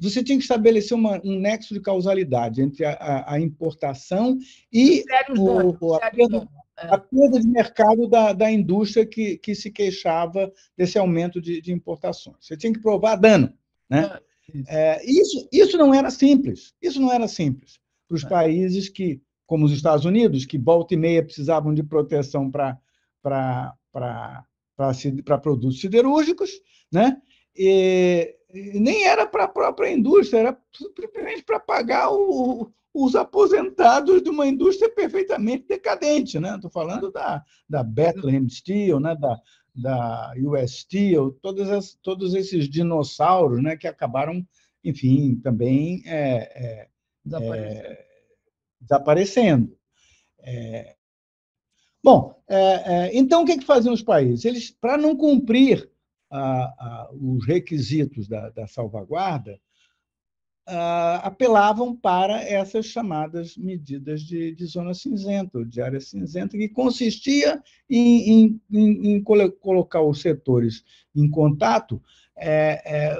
você tinha que estabelecer uma, um nexo de causalidade entre a, a importação e o, o, a, perda, a, perda, de mercado da, da indústria que, que se queixava desse aumento de, de importações. Você tinha que provar dano. Né? Ah, é, isso, isso não era simples. Isso não era simples para os países que, como os Estados Unidos, que volta e meia precisavam de proteção para produtos siderúrgicos, né? E nem era para a própria indústria, era simplesmente para pagar o, os aposentados de uma indústria perfeitamente decadente. Né? Estou falando da, da Bethlehem Steel, né? da, da US Steel, todos, as, todos esses dinossauros né? que acabaram, enfim, também é, é, desaparecendo. É, desaparecendo. É, bom, é, é, então o que, que faziam os países? Eles, para não cumprir a, a, os requisitos da, da salvaguarda, a, apelavam para essas chamadas medidas de, de, zona cinzenta, de área cinzenta, que consistia em, em, em, em colocar os setores em contato é, é,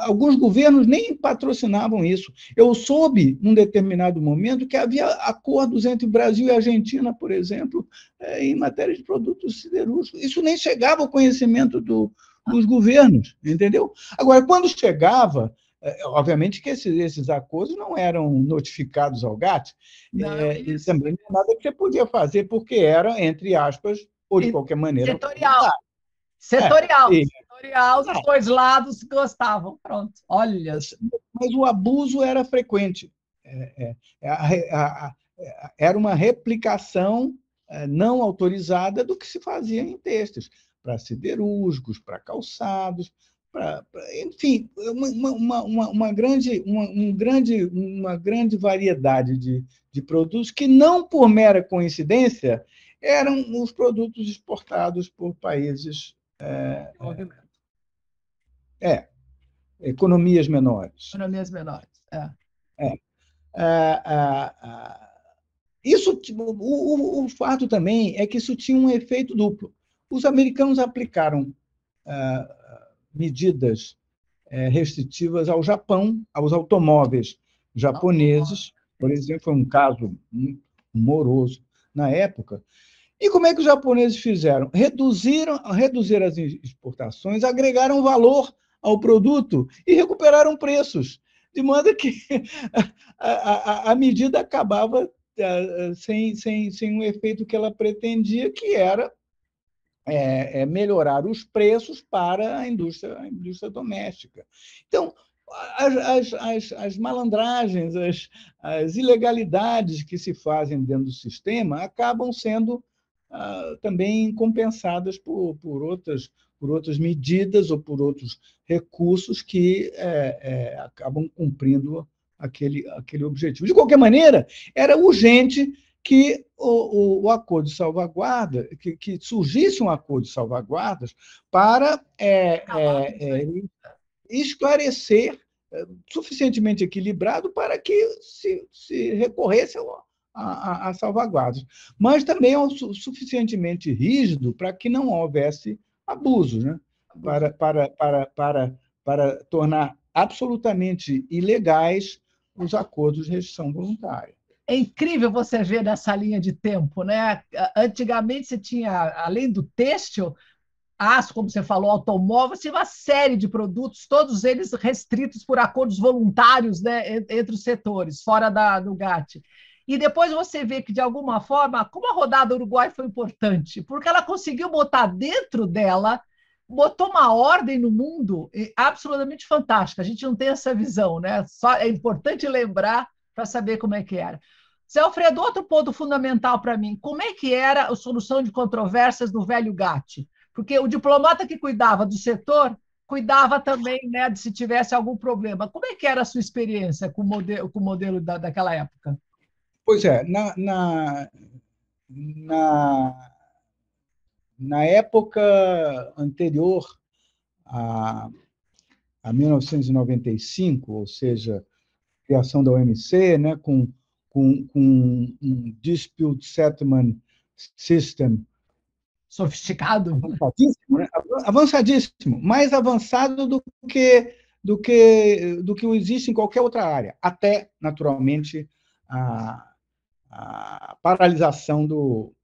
alguns governos nem patrocinavam isso. Eu soube, num determinado momento, que havia acordos entre Brasil e Argentina, por exemplo, é, em matéria de produtos siderúrgicos. Isso nem chegava ao conhecimento do, dos governos, entendeu? Agora, quando chegava, é, obviamente que esses, esses acordos não eram notificados ao GATT, não, é, e também não nada que você podia fazer, porque era, entre aspas, ou de qualquer maneira. Setorial. Setorial. É, Setorial, os não. dois lados gostavam. Pronto, olha. Mas o abuso era frequente. É, é, a, a, a, era uma replicação é, não autorizada do que se fazia em textos, para siderúrgicos, para calçados, para, enfim, uma, uma, uma, uma, grande, uma, um grande, uma grande variedade de, de produtos que, não por mera coincidência, eram os produtos exportados por países é, é, economias menores. Economias menores, é. é. é, é isso, tipo, o, o, o, fato também é que isso tinha um efeito duplo. Os americanos aplicaram medidas restritivas ao Japão, aos automóveis japoneses, por exemplo, foi um caso moroso na época, e como é que os japoneses fizeram? Reduziram, reduziram as exportações, agregaram valor ao produto e recuperaram preços, de modo que a, a, a medida acabava eh, sem, sem, sem um efeito que ela pretendia, que era é, é melhorar os preços para a indústria, a indústria doméstica. Então, as, as, as, malandragens, as, as ilegalidades que se fazem dentro do sistema acabam sendo ah, também compensadas por, por, outras, por outras medidas ou por outros recursos que é, é, acabam cumprindo aquele, aquele objetivo. De qualquer maneira, era urgente que o, o, o acordo de salvaguarda, que, que, surgisse um acordo de salvaguardas para é, é, é esclarecer é, suficientemente equilibrado para que se, se recorresse ao, a, a, salvaguardas, mas também é o suficientemente rígido para que não houvesse abusos, né? para, para, para, para, para tornar absolutamente ilegais os acordos de restrição voluntária. É incrível você ver nessa linha de tempo, né? Antigamente você tinha, além do têxtil, aço, como você falou, automóvel, tinha uma série de produtos, todos eles restritos por acordos voluntários né, entre os setores, fora da, do GATT. E depois você vê que, de alguma forma, como a rodada Uruguai foi importante, porque ela conseguiu botar dentro dela, botou uma ordem no mundo absolutamente fantástica. A gente não tem essa visão, né? Só é importante lembrar para saber como é que era. Zé Alfredo, outro ponto fundamental para mim, como é que era a solução de controvérsias no velho GATT? Porque o diplomata que cuidava do setor cuidava também né, de se tivesse algum problema. Como é que era a sua experiência com o modelo, com o modelo da, daquela época? Pois é, na, na, na, na época anterior a, a 1995, ou seja, criação da OMC, né, com, com, com um Dispute Settlement System sofisticado, avançadíssimo, né? avançadíssimo, mais avançado do que do que do que existe em qualquer outra área, até naturalmente a, a paralisação do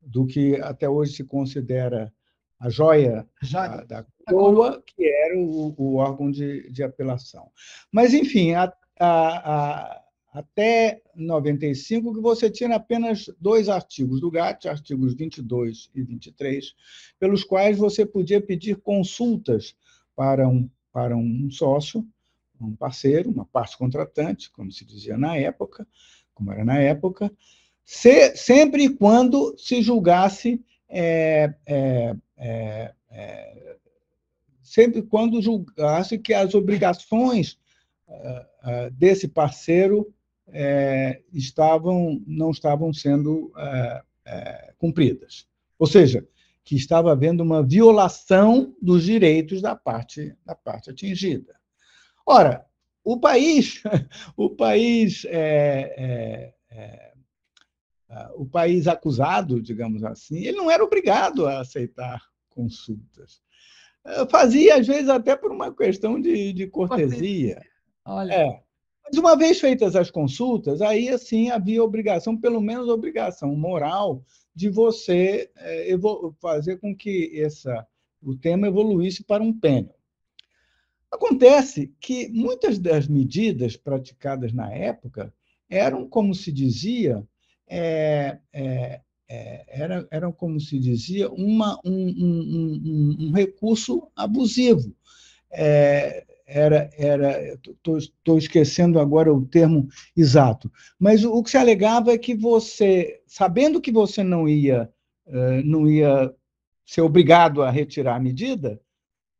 do que até hoje se considera a joia da, da coroa, que era o, o órgão de, de, apelação. Mas, enfim, a, a, até 95, que você tinha apenas dois artigos do GATT, artigos 22 e 23, pelos quais você podia pedir consultas para um, para um sócio, um parceiro, uma parte contratante, como se dizia na época, como era na época, se, sempre e quando se julgasse é, é, é, é, sempre quando julgasse que as obrigações uh, uh, desse parceiro uh, estavam não estavam sendo cumpridas, ou seja, que estava havendo uma violação dos direitos da parte da parte atingida. Ora, o país o país é, é, o país acusado, digamos assim, ele não era obrigado a aceitar consultas. Fazia, às vezes, até por uma questão de, de cortesia. Olha. É. Mas uma vez feitas as consultas, aí assim havia obrigação, pelo menos obrigação moral, de você é, fazer com que essa, o tema evoluísse para um pênal. Acontece que muitas das medidas praticadas na época eram, como se dizia, é, é, é, era, eram, como se dizia, uma, um, um, um, um recurso abusivo. É, era, era estou esquecendo agora o termo exato, mas o, o, que se alegava é que você, sabendo que você não ia, uh, não ia ser obrigado a retirar a medida,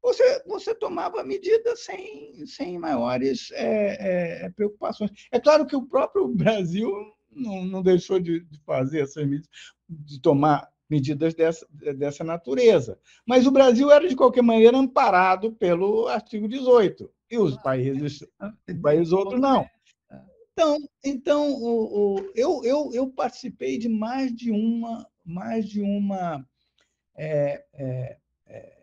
você, você tomava a medida sem, sem maiores é, é, preocupações. É claro que o próprio Brasil não, não deixou de, de fazer essas medidas, de tomar medidas dessa, dessa natureza. Mas o Brasil era, de qualquer maneira, amparado pelo artigo 18, e os países, os países outros não. Então, então o, o, eu, eu, eu participei de mais de uma, mais de uma é, é, é,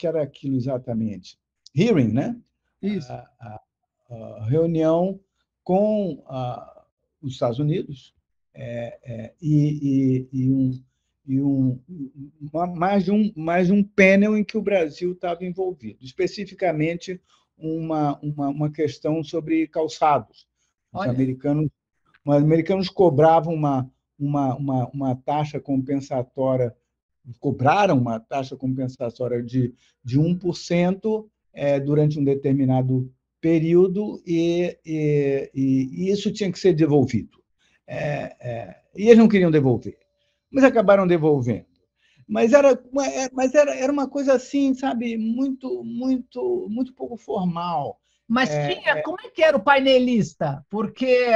que era aquilo exatamente? Hearing, né? Isso. A, a, a reunião com a, os Estados Unidos é, é, e, e, e, um, e um, uma, mais, um, mais um painel em que o Brasil estava envolvido, especificamente uma, uma, uma questão sobre calçados. Os americanos, os americanos cobravam uma, uma, uma, uma taxa compensatória, cobraram uma taxa compensatória de, de 1% é, durante um determinado período e, e, e, isso tinha que ser devolvido. É, é, e eles não queriam devolver, mas acabaram devolvendo. Mas era, é, mas era, era uma coisa assim, sabe, muito, muito, muito pouco formal. Mas é, tinha, é. como é que era o painelista? Porque,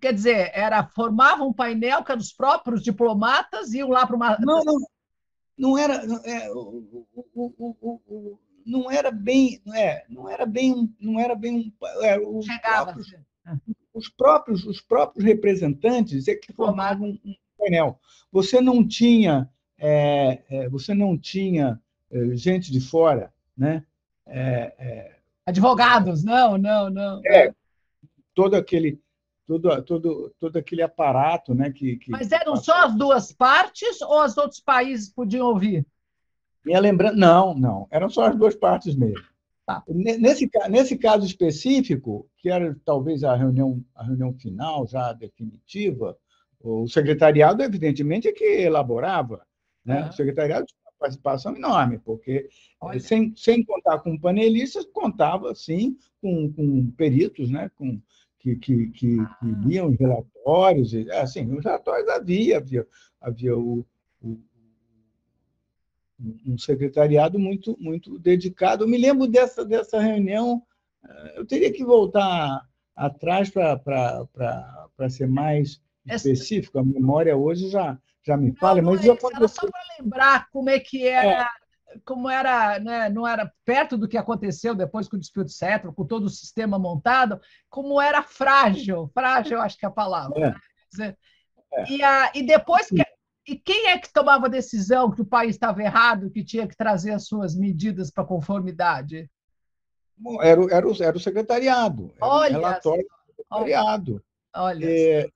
quer dizer, era formava um painel que era dos próprios diplomatas iam lá para uma. Não, não, não era. É, o, o, o, não era bem, não, é, não era bem, não era bem é, os, próprios, os, próprios, os próprios representantes é que formavam um painel. Você não tinha, é, é, você não tinha é, gente de fora, né? É, Advogados, não, não, não. É, todo aquele todo, todo, todo aquele aparato, né? Que, que Mas eram só as duas partes ou os outros países podiam ouvir? Minha lembrança. Não, não. Eram só as duas partes mesmo. Tá. Nesse, nesse caso específico, que era talvez a reunião, a reunião final, já definitiva, o secretariado, evidentemente, é que elaborava. Né? Uhum. O secretariado tinha uma participação enorme, porque, sem, sem contar com panelistas, contava, sim, com, com peritos, né? com, que, que, que, que ah. liam os relatórios. Assim, os relatórios havia, havia, havia o, o um secretariado muito muito dedicado. Eu me lembro dessa dessa reunião. Eh, eu teria que voltar atrás para ser mais específico. A memória hoje já já me fala, não, mas é, era só para lembrar como é que era. Como era, né, não era perto do que aconteceu depois com o Espírito Santo, com todo o sistema montado, como era frágil, frágil, acho que é a palavra. É. É. E, a, e depois que, e quem é que tomava a decisão que o país estava errado, que tinha que trazer as suas medidas para conformidade? Bom, era, era, o, era o secretariado, era olha, o relatório do secretariado. Olha. E,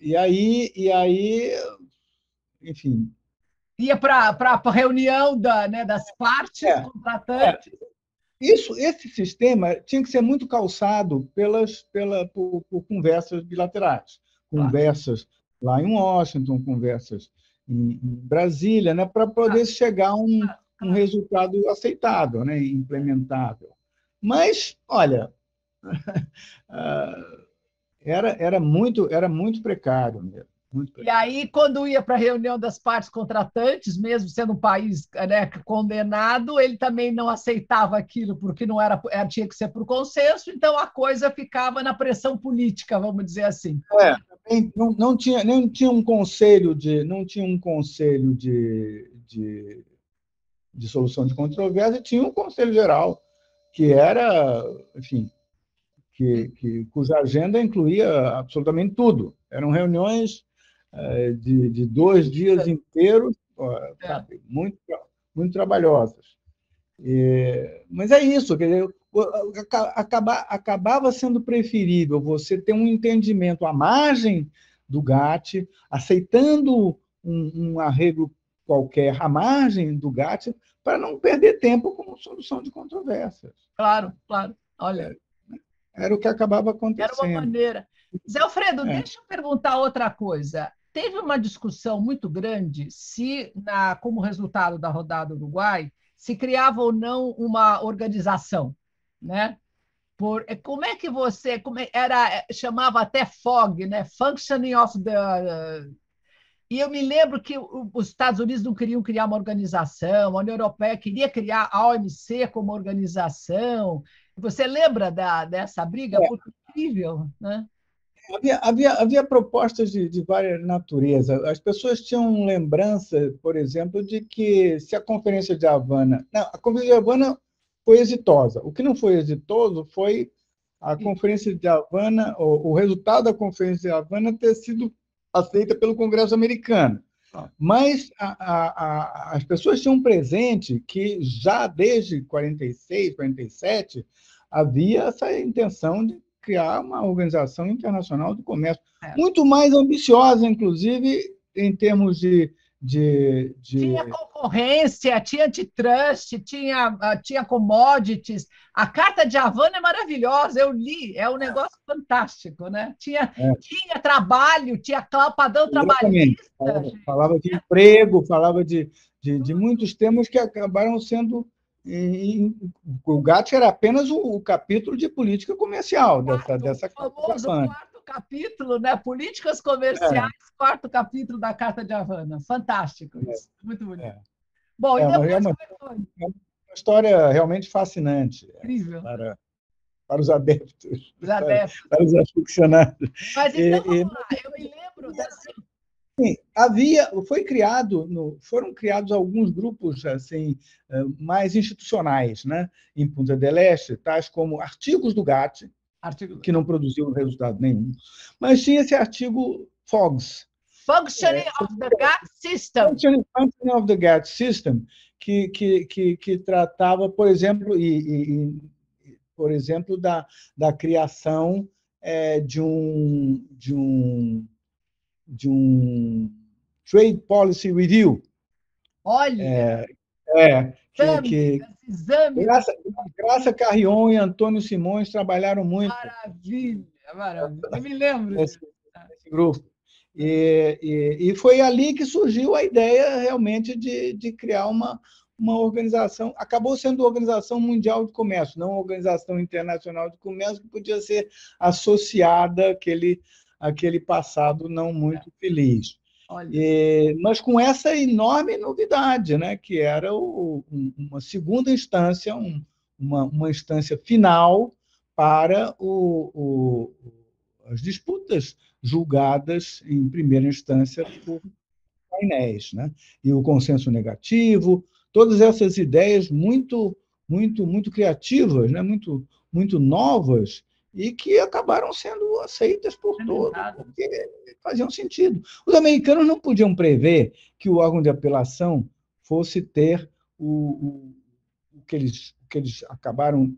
e, aí, e aí, enfim. Ia para a reunião da, né, das partes é, contratantes. É. Isso, esse sistema tinha que ser muito calçado pelas, pela, por, por conversas bilaterais, conversas lá em Washington, conversas em, em Brasília, né, para poder ah. chegar a um, um resultado aceitável, né, implementável. Mas, olha, ah, era, era, muito, era muito precário mesmo. E aí, quando ia para a reunião das partes contratantes, mesmo sendo um país né, condenado, ele também não aceitava aquilo, porque não era, era tinha que ser por consenso, então a coisa ficava na pressão política, vamos dizer assim. É, não, não, tinha, não tinha um conselho de, não tinha um conselho de, de, de solução de controvérsia, tinha um conselho geral, que era, enfim, que, que, cuja agenda incluía absolutamente tudo. Eram reuniões de, de dois dias inteiros, é. sabe, muito, muito trabalhosas. E, mas é isso, quer dizer, acaba, acabava sendo preferível você ter um entendimento à margem do GATT, aceitando um, um arrego qualquer à margem do GATT, para não perder tempo com solução de controvérsias. Claro, claro. Olha. Era o que acabava acontecendo. Era uma maneira. Zé Alfredo, é. deixa eu perguntar outra coisa teve uma discussão muito grande se, na, como resultado da rodada Uruguai, se criava ou não uma organização, né? Por, é, como é que você como é, era chamava até FOG, né? Functioning of the e eu me lembro que os Estados Unidos não queriam criar uma organização, a União Europeia queria criar a OMC como organização. Você lembra da, dessa briga? É. incrível, né? Havia, havia, havia propostas de, de várias naturezas. As pessoas tinham lembrança, por exemplo, de que se a Conferência de Havana. Não, a Conferência de Havana foi exitosa. O que não foi exitoso foi a Conferência de Havana, o, o resultado da Conferência de Havana ter sido aceita pelo Congresso americano. Ah. Mas a, a, a, as pessoas tinham presente que já desde 46, 47 havia essa intenção de criar uma organização internacional do comércio, é. muito mais ambiciosa, inclusive, em termos de, de, de... Tinha concorrência, tinha antitrust, tinha, ah, tinha commodities. A Carta de Havana é maravilhosa, eu li, é um negócio fantástico, né? Tinha, é. tinha trabalho, tinha padrão trabalhista. Falava, falava de emprego, falava de, de, de muitos temas que acabaram sendo e, o GATT era apenas o, o, capítulo de política comercial quarto, dessa dessa famoso quarto capítulo, né? Políticas comerciais, é. quarto capítulo da Carta de Havana. Fantástico, é. muito bonito. É. Bom, é, e depois, é uma, é uma história realmente fascinante. Incrível. Para, para os adeptos. Os adeptos. Para, para os aficionados. Mas então, e, vamos lá. Eu me lembro dessa Sim, havia, foi criado, no, foram criados alguns grupos assim mais institucionais, né, em Punta del Este, tais como artigos do GATT, artigo... que não produziam resultado nenhum, mas tinha esse artigo FOGS, Functioning é, of the GATT System. Functioning, functioning of the GATT System, que, que, que, que tratava, por exemplo, e, e, por exemplo, da, da criação é, de um de um de um Trade Policy Review. Olha! É, é exame, que, exame. Graça, Graça Carrion e Antônio Simões trabalharam muito. Maravilha, maravilha. Eu me lembro desse, desse grupo. E, e, e, foi ali que surgiu a ideia realmente de, de criar uma, uma organização, acabou sendo a Organização Mundial de Comércio, não a Organização Internacional de Comércio, que podia ser associada àquele aquele passado não muito feliz. E, mas com essa enorme novidade, né, que era o, uma segunda instância, um, uma, uma instância final para o, o, as disputas julgadas em primeira instância por painéis. Né? E o consenso negativo, todas essas ideias muito, muito, muito criativas, né? muito, muito novas, e que acabaram sendo aceitas por todos, porque faziam sentido. Os americanos não podiam prever que o órgão de apelação fosse ter o, o, o que, eles, que eles acabaram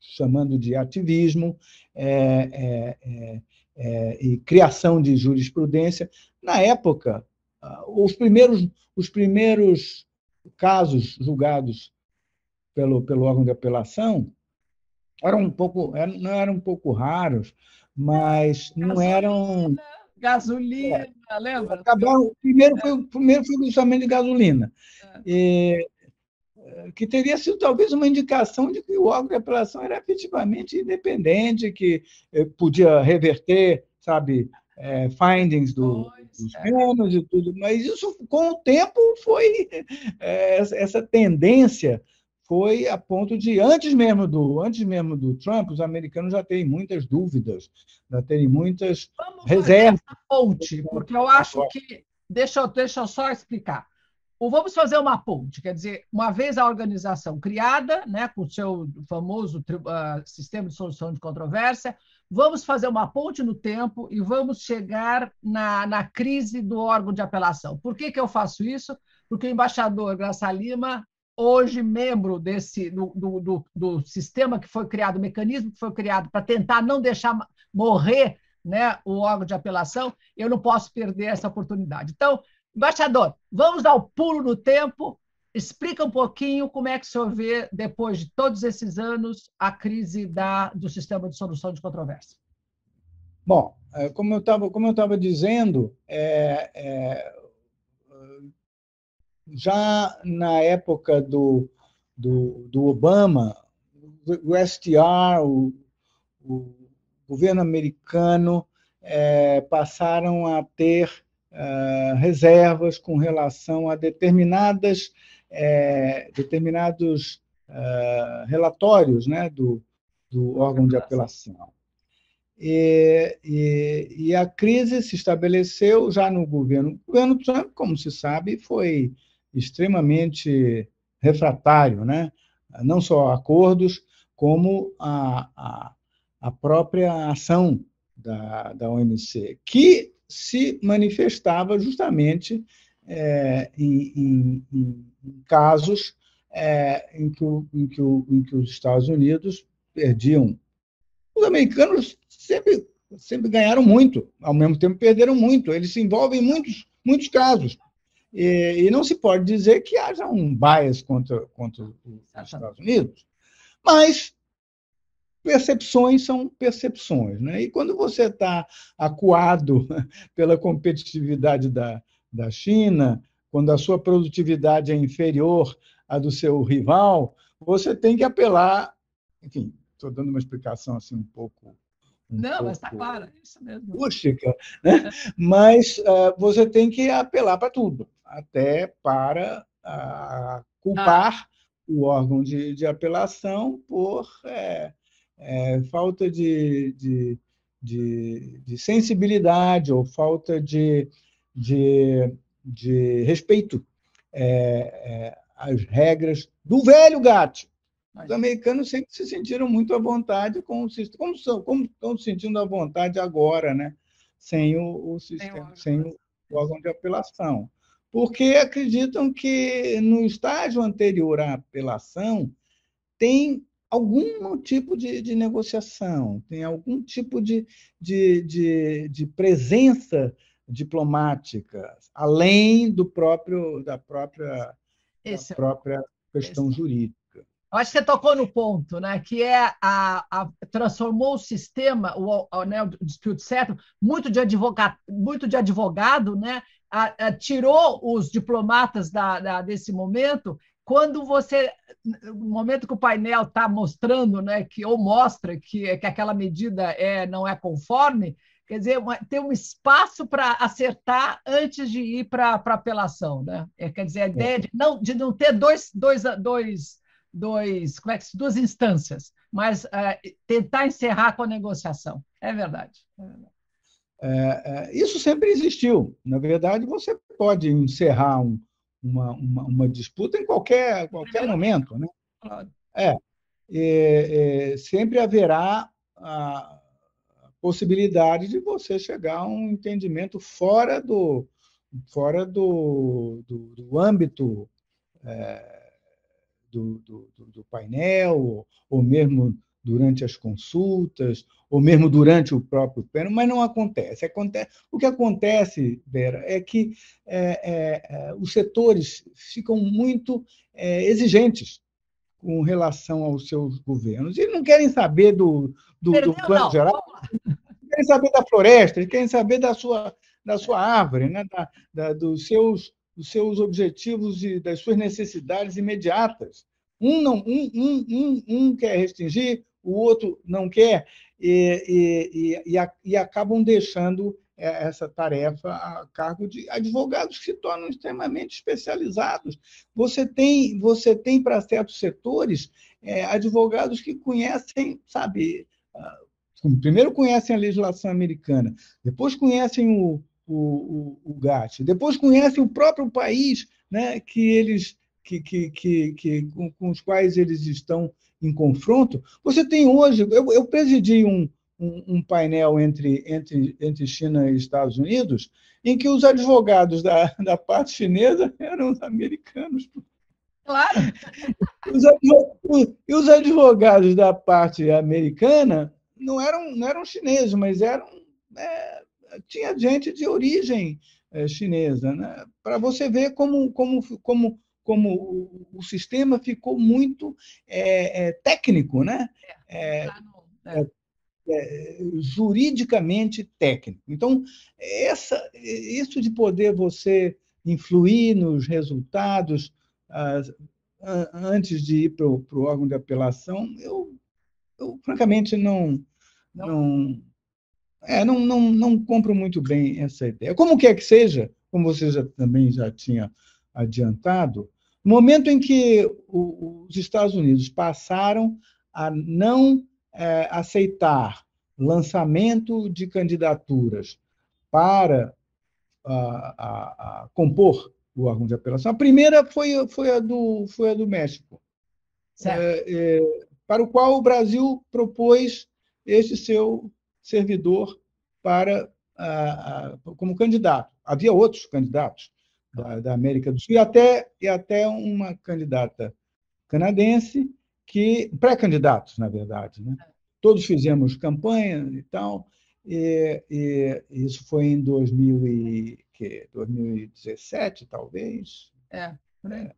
chamando de ativismo é, é, é, é e criação de jurisprudência. Na época, ah, os primeiros, os primeiros casos julgados pelo, pelo órgão de apelação eram um pouco, não eram um pouco raros, mas não gasolina, eram. Gasolina, é, lembra? Acabaram, primeiro, foi, o primeiro foi o lançamento de gasolina. É. E, que teria sido talvez uma indicação de que o órgão de apelação era efetivamente independente, que eh, podia reverter, sabe, é, findings do, dos menos e tudo, mas isso com o tempo foi é, essa tendência foi a ponto de antes mesmo do antes mesmo do Trump, os americanos já têm muitas dúvidas, já têm muitas Vamos reservas. Ponte, porque eu acho que deixa eu, deixa eu só explicar. O vamos fazer uma ponte, quer dizer, uma vez a organização criada, né, com o seu famoso uh, sistema de solução de controvérsia, vamos fazer uma ponte no tempo e vamos chegar na, na crise do órgão de apelação. Por que, que eu faço isso? Porque o embaixador Graça Lima hoje membro desse do, do, do, do sistema que foi criado, o mecanismo que foi criado para tentar não deixar morrer né, o órgão de apelação, eu não posso perder essa oportunidade. Então, embaixador, vamos dar o pulo no tempo, explica um pouquinho como é que o senhor vê, depois de todos esses anos, a crise da, do sistema de solução de controvérsia. Bom, estava como eu estava dizendo, é, é, já na época do, do, do Obama, o STR, o, o governo americano, é, passaram a ter é, reservas com relação a determinadas, é, determinados é, relatórios né, do, do órgão de apelação. E, e, e, a crise se estabeleceu já no governo. O governo Trump, como se sabe, foi extremamente refratário, né? não só a acordos, como a, a, a própria ação da, da OMC, que se manifestava justamente é, em, em, em, casos é, em, que que em que os Estados Unidos perdiam. Os americanos sempre, sempre ganharam muito, ao mesmo tempo perderam muito. Eles se envolvem em muitos, muitos casos. E, e, não se pode dizer que haja um bias contra, contra os Estados Unidos, mas percepções são percepções. Né? E quando você está acuado pela competitividade da, da China, quando a sua produtividade é inferior à do seu rival, você tem que apelar. Enfim, estou dando uma explicação assim um pouco um não, mas está claro, é isso mesmo. Rústica, né? mas uh, você tem que apelar para tudo até para ah, culpar ah. o órgão de, de apelação por é, é, falta de, de, de, de, sensibilidade ou falta de, de, de respeito é, é às regras do velho gato. Os americanos sempre se sentiram muito à vontade com o sistema, como, são, como estão se sentindo à vontade agora, né? sem o, o sistema, sem o órgão de apelação porque acreditam que no estágio anterior à apelação tem algum tipo de, de negociação, tem algum tipo de, de, de, de presença diplomática, além do próprio da própria, da é própria questão Esse. jurídica. Eu acho que você tocou no ponto, né? que é a, a transformou o sistema, o, o, né, o dispute certo, muito de advogado, muito de advogado, né? A, a, tirou os diplomatas da, da, desse momento. Quando você, no momento que o painel está mostrando, né, que ou mostra que, que aquela medida é não é conforme, quer dizer, uma, ter um espaço para acertar antes de ir para a apelação, né? É, quer dizer, a é. ideia de não, de não ter dois, dois, dois dois, como é que, duas instâncias, mas uh, tentar encerrar com a negociação. É verdade. É verdade. É, é, isso sempre existiu. Na verdade, você pode encerrar um, uma, uma, uma disputa em qualquer, qualquer momento. Né? É, é, é, sempre haverá a possibilidade de você chegar a um entendimento fora do, fora do, do, do âmbito é, do, do, do, painel, ou mesmo durante as consultas, ou mesmo durante o próprio pleno, mas não acontece. acontece o que acontece, Vera, é que é, é, é os setores ficam muito é, exigentes com relação aos seus governos. E não querem saber do, do, do plano não. geral, querem saber da floresta, querem saber da sua, da sua árvore, né? da, da, dos, seus, dos seus objetivos e das suas necessidades imediatas. Um, não, um, um, um, um quer restringir, o outro não quer, e, e, e, e acabam deixando é, essa tarefa a cargo de advogados que se tornam extremamente especializados. Você tem, você tem para certos setores é, advogados que conhecem, sabe, ah, primeiro conhecem a legislação americana, depois conhecem o, o, o, o GATT, depois conhecem o próprio país né, que eles, que, que, que, que com, com, os quais eles estão em confronto. Você tem hoje, eu, eu presidi um, um, um, painel entre, entre, entre China e Estados Unidos, em que os advogados da, da parte chinesa eram os americanos. Claro! Os, e os advogados da parte americana não eram, não eram chineses, mas eram. É, tinha gente de origem é, chinesa. Né? Para você ver como, como, como, como o, o sistema ficou muito é, é técnico, né? É, é, é, juridicamente técnico. Então, essa, isso de poder você influir nos resultados antes de ir para o órgão de apelação, eu, eu francamente não não é, não, não, não compro muito bem essa ideia. Como quer que seja, como você já, também já tinha adiantado, no momento em que o, os Estados Unidos passaram a não é, aceitar lançamento de candidaturas para a, a, a compor o órgão de apelação. A primeira foi, foi, a, do, foi a do México, é, é, para o qual o Brasil propôs este seu servidor para como candidato. Havia outros candidatos da, da América do Sul e até, e até uma candidata canadense que pré-candidatos, na verdade, né? Todos fizemos campanha e tal, e, e isso foi em 2000 e, que, 2017, talvez. É, é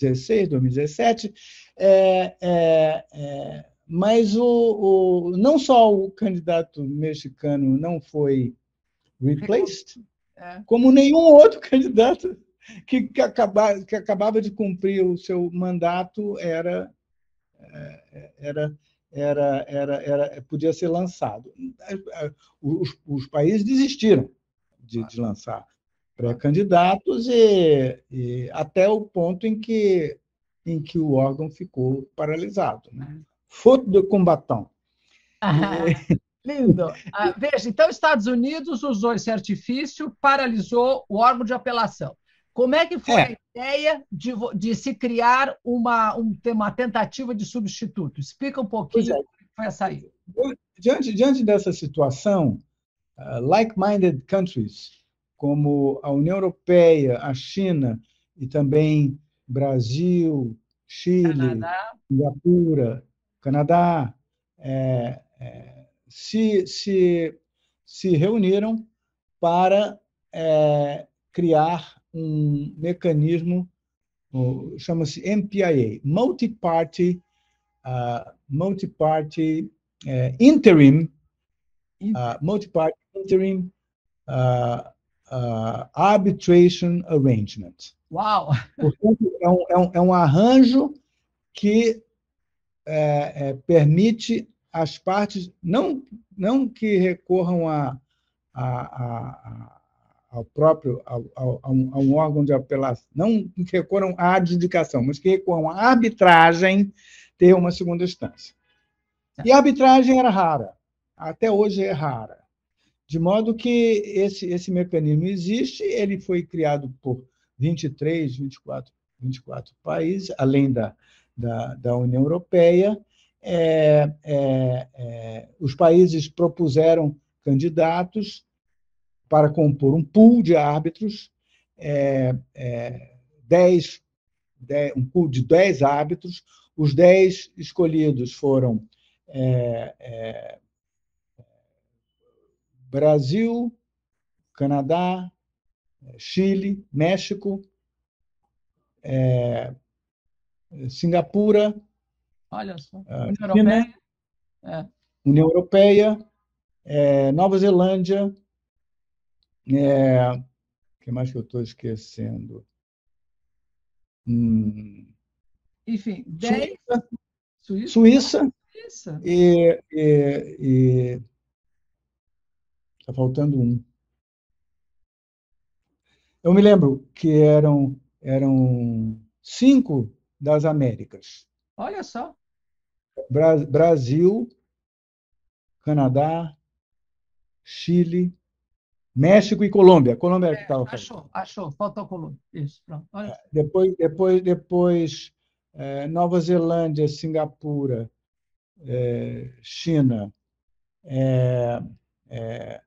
2016, 2017. É, é, é, mas o, o, não só o candidato mexicano não foi replaced, é. como nenhum outro candidato que, que, acaba, que acabava de cumprir o seu mandato era é, era era, era, era podia ser lançado. Os, os países desistiram de, de lançar pré-candidatos e, e, até o ponto em que em que o órgão ficou paralisado. Né? Faute de combattant. Ah, lindo. Ah, veja, então, Estados Unidos usou esse artifício, paralisou o órgão de apelação. Como é que foi é. a ideia de, de, se criar uma, uma tentativa de substituto? Explica um pouquinho é. como foi essa aí. Diante, diante dessa situação, uh, like-minded countries, como a União Europeia, a China e também Brasil, Chile, Canadá. Singapura, Canadá, é, é, se, se, se reuniram para é, criar um mecanismo, chama-se MPIA, Multi-Party, uh, Multi-Party uh, Interim, uh, Multi-Party Interim Arbitration Arrangement. Uau! Portanto, é um, é um, é um arranjo que é, é, permite as partes, não, não que recorram a, a, a, ao próprio ao, ao, a um órgão de apelação, não que recorram à adjudicação, mas que recorram à arbitragem, ter uma segunda instância. E a arbitragem era rara, até hoje é rara. De modo que esse, esse mecanismo existe, ele foi criado por 23, 24, 24 países, além da, da, da União Europeia. É, é, é, os países propuseram candidatos para compor um pool de árbitros, é, é, dez, dez, um pool de 10 árbitros. Os 10 escolhidos foram é, Brasil, Canadá, Chile, México, Singapura, Olha só. Ah, União Europeia. É. União Europeia, é, Nova Zelândia, é, o que mais que eu estou esquecendo? Hum, Enfim. Suíça, Suíça, Suíça. E, e, e... Está faltando um. Eu me lembro que eram, eram cinco das Américas. Olha só. Bra Brasil, Canadá, Chile, México e Colômbia. Colômbia é, que estava Achou, achou. Faltou Colômbia. Isso, pronto. Olha. É, depois, depois, depois é, Nova Zelândia, Singapura, é, China, é, é,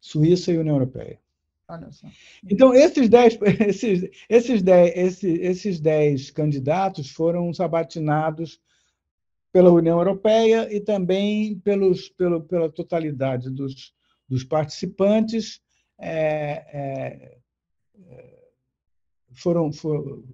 Suíça e União Europeia. Então, esses dez, esses, esses, dez, esses, esses dez candidatos foram sabatinados pela União Europeia e também pelos, pelo, pela totalidade dos, dos participantes. É, é, foram, foram,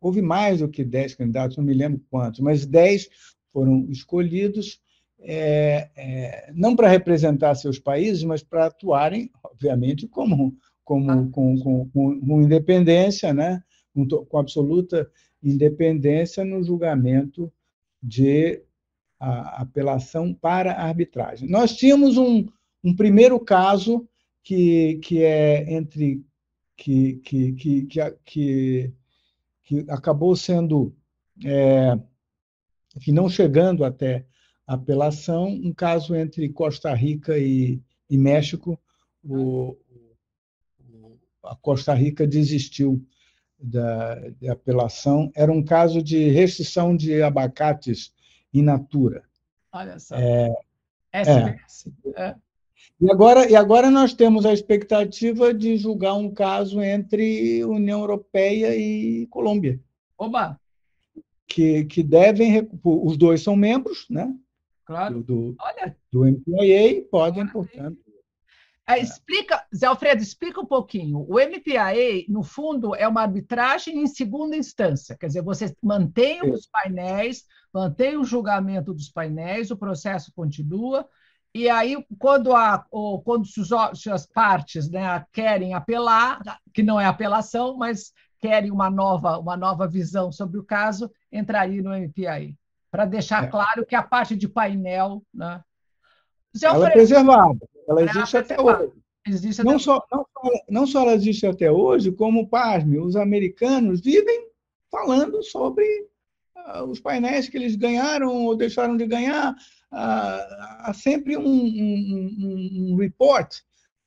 houve mais do que dez candidatos, não me lembro quantos, mas dez foram escolhidos, é, é, não para representar seus países, mas para atuarem, obviamente, como, como, ah. com, com, com, com independência, né? com, com absoluta independência no julgamento de apelação para arbitragem. Nós tínhamos um, um primeiro caso que, que é entre que, que, que, que, que acabou sendo é, que não chegando até apelação, um caso entre Costa Rica e, e México. O, a Costa Rica desistiu da, de apelação era um caso de restrição de abacates in natura. Olha só. É, SPS. É. é. E, agora, e agora nós temos a expectativa de julgar um caso entre União Europeia e Colômbia. Oba! Que, que devem. Os dois são membros, né? Claro. Do, do, Olha. do MPIA, podem, portanto, é, explica, Zé Alfredo, explica um pouquinho. O MPAA, no fundo, é uma arbitragem em segunda instância, quer dizer, você mantém os painéis, mantém o julgamento dos painéis, o processo continua, e aí, quando, a, ou, quando se as partes né, querem apelar, que não é apelação, mas querem uma nova, uma nova visão sobre o caso, entraria no MPAA, para deixar é. claro que a parte de painel. Né, Zé Alfredo, ela é preservada. Ela existe até hoje. Existe não, só, não, não só ela existe até hoje, como, pasme, os americanos vivem falando sobre uh, os painéis que eles ganharam ou deixaram de ganhar. Uh, há sempre um, um, um report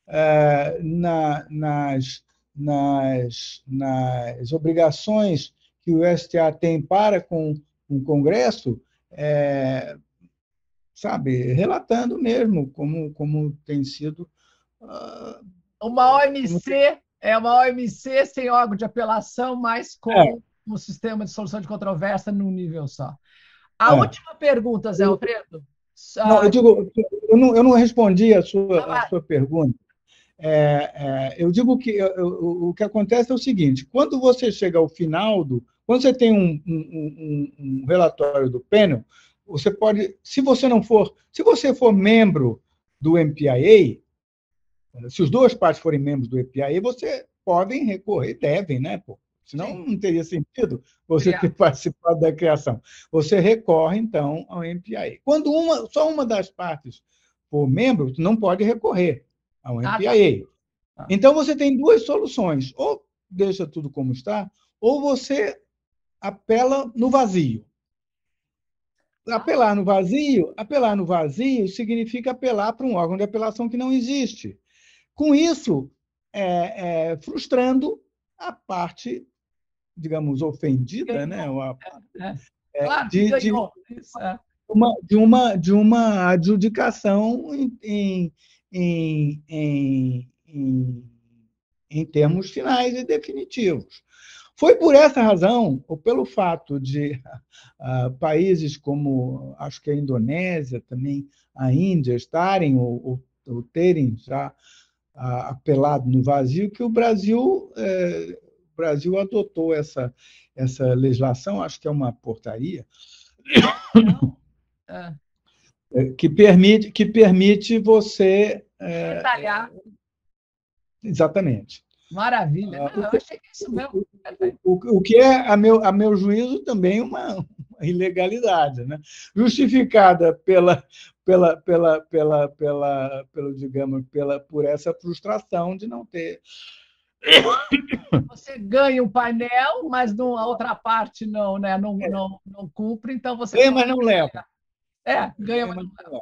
uh, na, nas, nas, nas obrigações que o STA tem para com o Congresso, é, sabe, relatando mesmo como, como tem sido. Uh, uma OMC é uma OMC sem órgão de apelação, mas com é. um sistema de solução de controvérsia num nível só. A é. última pergunta, Zé Alfredo. Não, eu digo, eu não, eu não respondi a sua, a sua pergunta. É, é, eu digo que eu, o que acontece é o seguinte: quando você chega ao final do. Quando você tem um, um, um, um relatório do panel, você pode, se você não for, se você for membro do MPIA, se os duas partes forem membros do MPIA, você podem recorrer, devem, né? Pô? Senão não teria sentido você ter participado da criação. Você recorre, então, ao MPIA. Quando uma, só uma das partes for membro, não pode recorrer ao MPIA. Ah, tá. Então, você tem duas soluções. Ou deixa tudo como está, ou você apela no vazio apelar no vazio, apelar no vazio significa apelar para um órgão de apelação que não existe. Com isso, é, é, frustrando a parte, digamos, ofendida, né? A, é, é. Claro, de, de, é. uma, de, uma, de uma adjudicação em, em, em, em, em termos finais e definitivos. Foi por essa razão, ou pelo fato de uh, países como, acho que a Indonésia, também a Índia, estarem ou, ou, ou terem já uh, apelado no vazio, que o Brasil, eh, o Brasil adotou essa, essa legislação, acho que é uma portaria, é. que, permite, que permite você. Detalhar. Exatamente. Maravilha. Ah, Não, eu achei que é isso mesmo. O, o que é, a meu, a meu juízo, também uma, uma ilegalidade, né? justificada pela, pela, pela, pela, pela, pelo, digamos, pela, por essa frustração de não ter. Você ganha o painel, mas não, a outra parte não, né? não, é. não, não cumpre, então você. Ganha, mas não leva. É, ganha, mas não leva.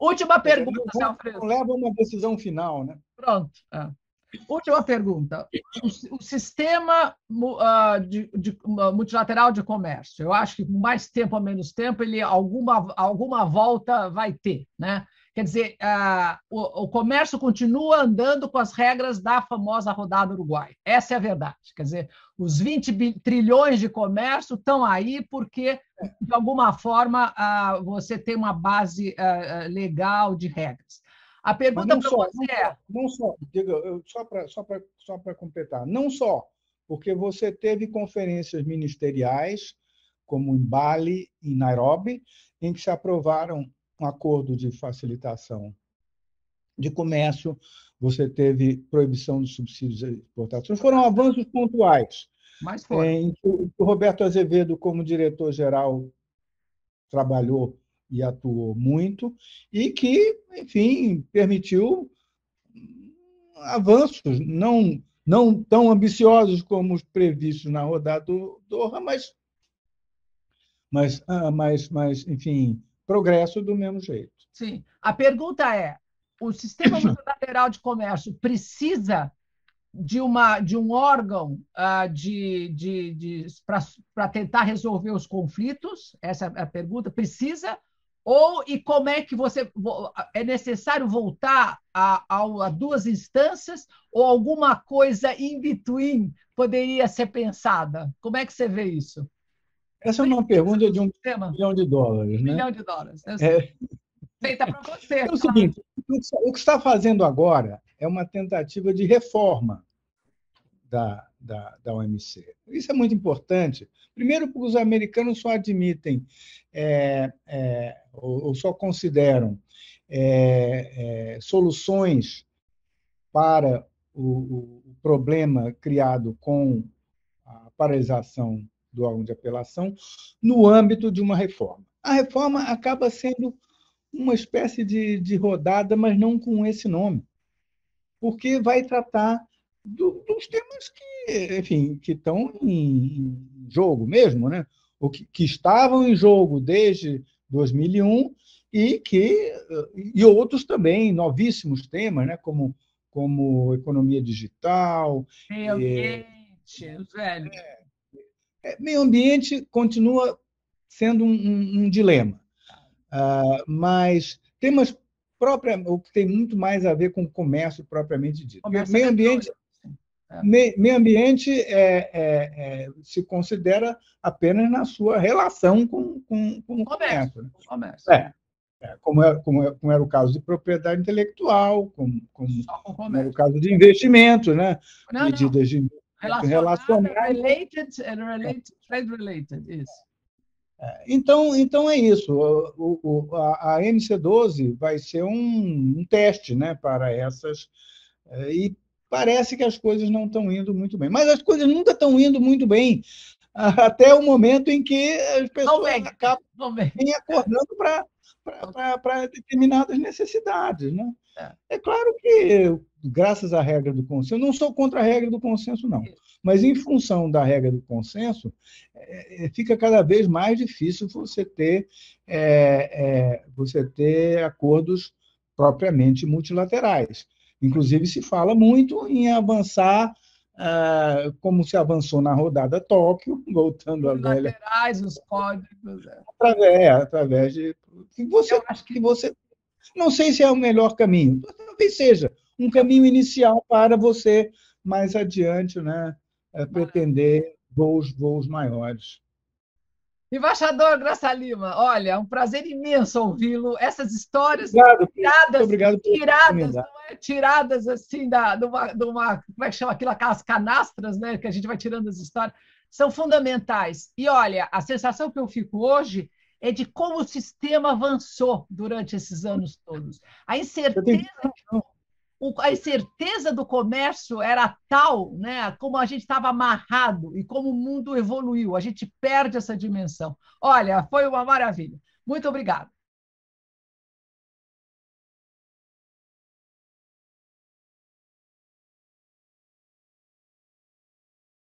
Última pergunta, Alfredo. Não leva uma decisão final, né? Pronto. É. Última pergunta. O, o sistema uh, de, de, uh, multilateral de comércio, eu acho que mais tempo ou menos tempo, ele alguma, alguma volta vai ter. Né? Quer dizer, uh, o, o, comércio continua andando com as regras da famosa rodada Uruguai. Essa é a verdade. Quer dizer, os 20 trilhões de comércio estão aí porque, de alguma forma, você tem uma base legal de regras. A pergunta para você é. Não só, diga, só para só só completar, não só, porque você teve conferências ministeriais, como em Bali, em Nairobi, em que se aprovaram um acordo de facilitação de comércio, você teve proibição de subsídios de exportações. Foram avanços pontuais. Mas foi. Em que o Roberto Azevedo, como diretor-geral, trabalhou e atuou muito, e que, enfim, permitiu avanços, não, não tão ambiciosos como os previstos na rodada do Doha, mas, mas, ah, mas, mas, enfim, progresso do mesmo jeito. Sim. A pergunta é: o sistema multilateral de comércio precisa de, uma, de um órgão uh, de, de, de para tentar resolver os conflitos? Essa é a pergunta. Precisa ou e como é que você é necessário voltar a, a, a, duas instâncias ou alguma coisa in between poderia ser pensada? Como é que você vê isso? Essa é uma pergunta de um milhão de dólares, né? Milhão de dólares. É... Feita para você. É o seguinte, o que está fazendo agora é uma tentativa de reforma da, da, da OMC. Isso é muito importante. Primeiro, porque os americanos só admitem é, é, ou, ou, só consideram é, é soluções para o, o, problema criado com a paralisação do órgão de apelação no âmbito de uma reforma. A reforma acaba sendo uma espécie de, de rodada, mas não com esse nome, porque vai tratar do, dos temas que, enfim, que estão em jogo mesmo, né? O que, que estavam em jogo desde 2001 e que e outros também novíssimos temas, né? Como como economia digital, meio ambiente, velho. É, é, meio ambiente continua sendo um, um, um dilema, uh, mas temas própria, o que tem muito mais a ver com o comércio propriamente dito. Comércio meio ambiente Meio ambiente é, é, é, se considera apenas na sua relação com, com, com o comércio. Né? comércio. É, é, como, é, como, é, como, era o caso de propriedade intelectual, como, como era o caso de investimentos, né? Não, medidas de relacionadas. Related and related, trade related, isso. É, então, então é isso. O, o, a, a MC12 vai ser um, um teste né, para essas. E parece que as coisas não estão indo muito bem. Mas as coisas nunca estão indo muito bem, até o momento em que as pessoas acabam acordando para determinadas necessidades. Né? É. é. claro que, graças à regra do consenso, eu não sou contra a regra do consenso, não. Mas, em função da regra do consenso, é, é fica cada vez mais difícil você ter, é, é você ter acordos propriamente multilaterais. Inclusive, se fala muito em avançar ah, como se avançou na rodada Tóquio, voltando à velha. laterais, os códigos. É. Através, é, através de. Que você, Eu acho que... que você. Não sei se é o melhor caminho, talvez seja um caminho inicial para você mais adiante, né, é, pretender voos, voos maiores. Embaixador Graça Lima, olha, é um prazer imenso ouvi-lo. Essas histórias obrigado, tiradas, obrigado tiradas, é? tiradas assim da, de uma, de uma, como é que chama aquilo, aquelas canastras, né, que a gente vai tirando as histórias, são fundamentais. E olha, a sensação que eu fico hoje é de como o sistema avançou durante esses anos todos. A incerteza a incerteza do comércio era tal, né, como a gente estava amarrado e como o mundo evoluiu. A gente perde essa dimensão. Olha, foi uma maravilha. Muito obrigada.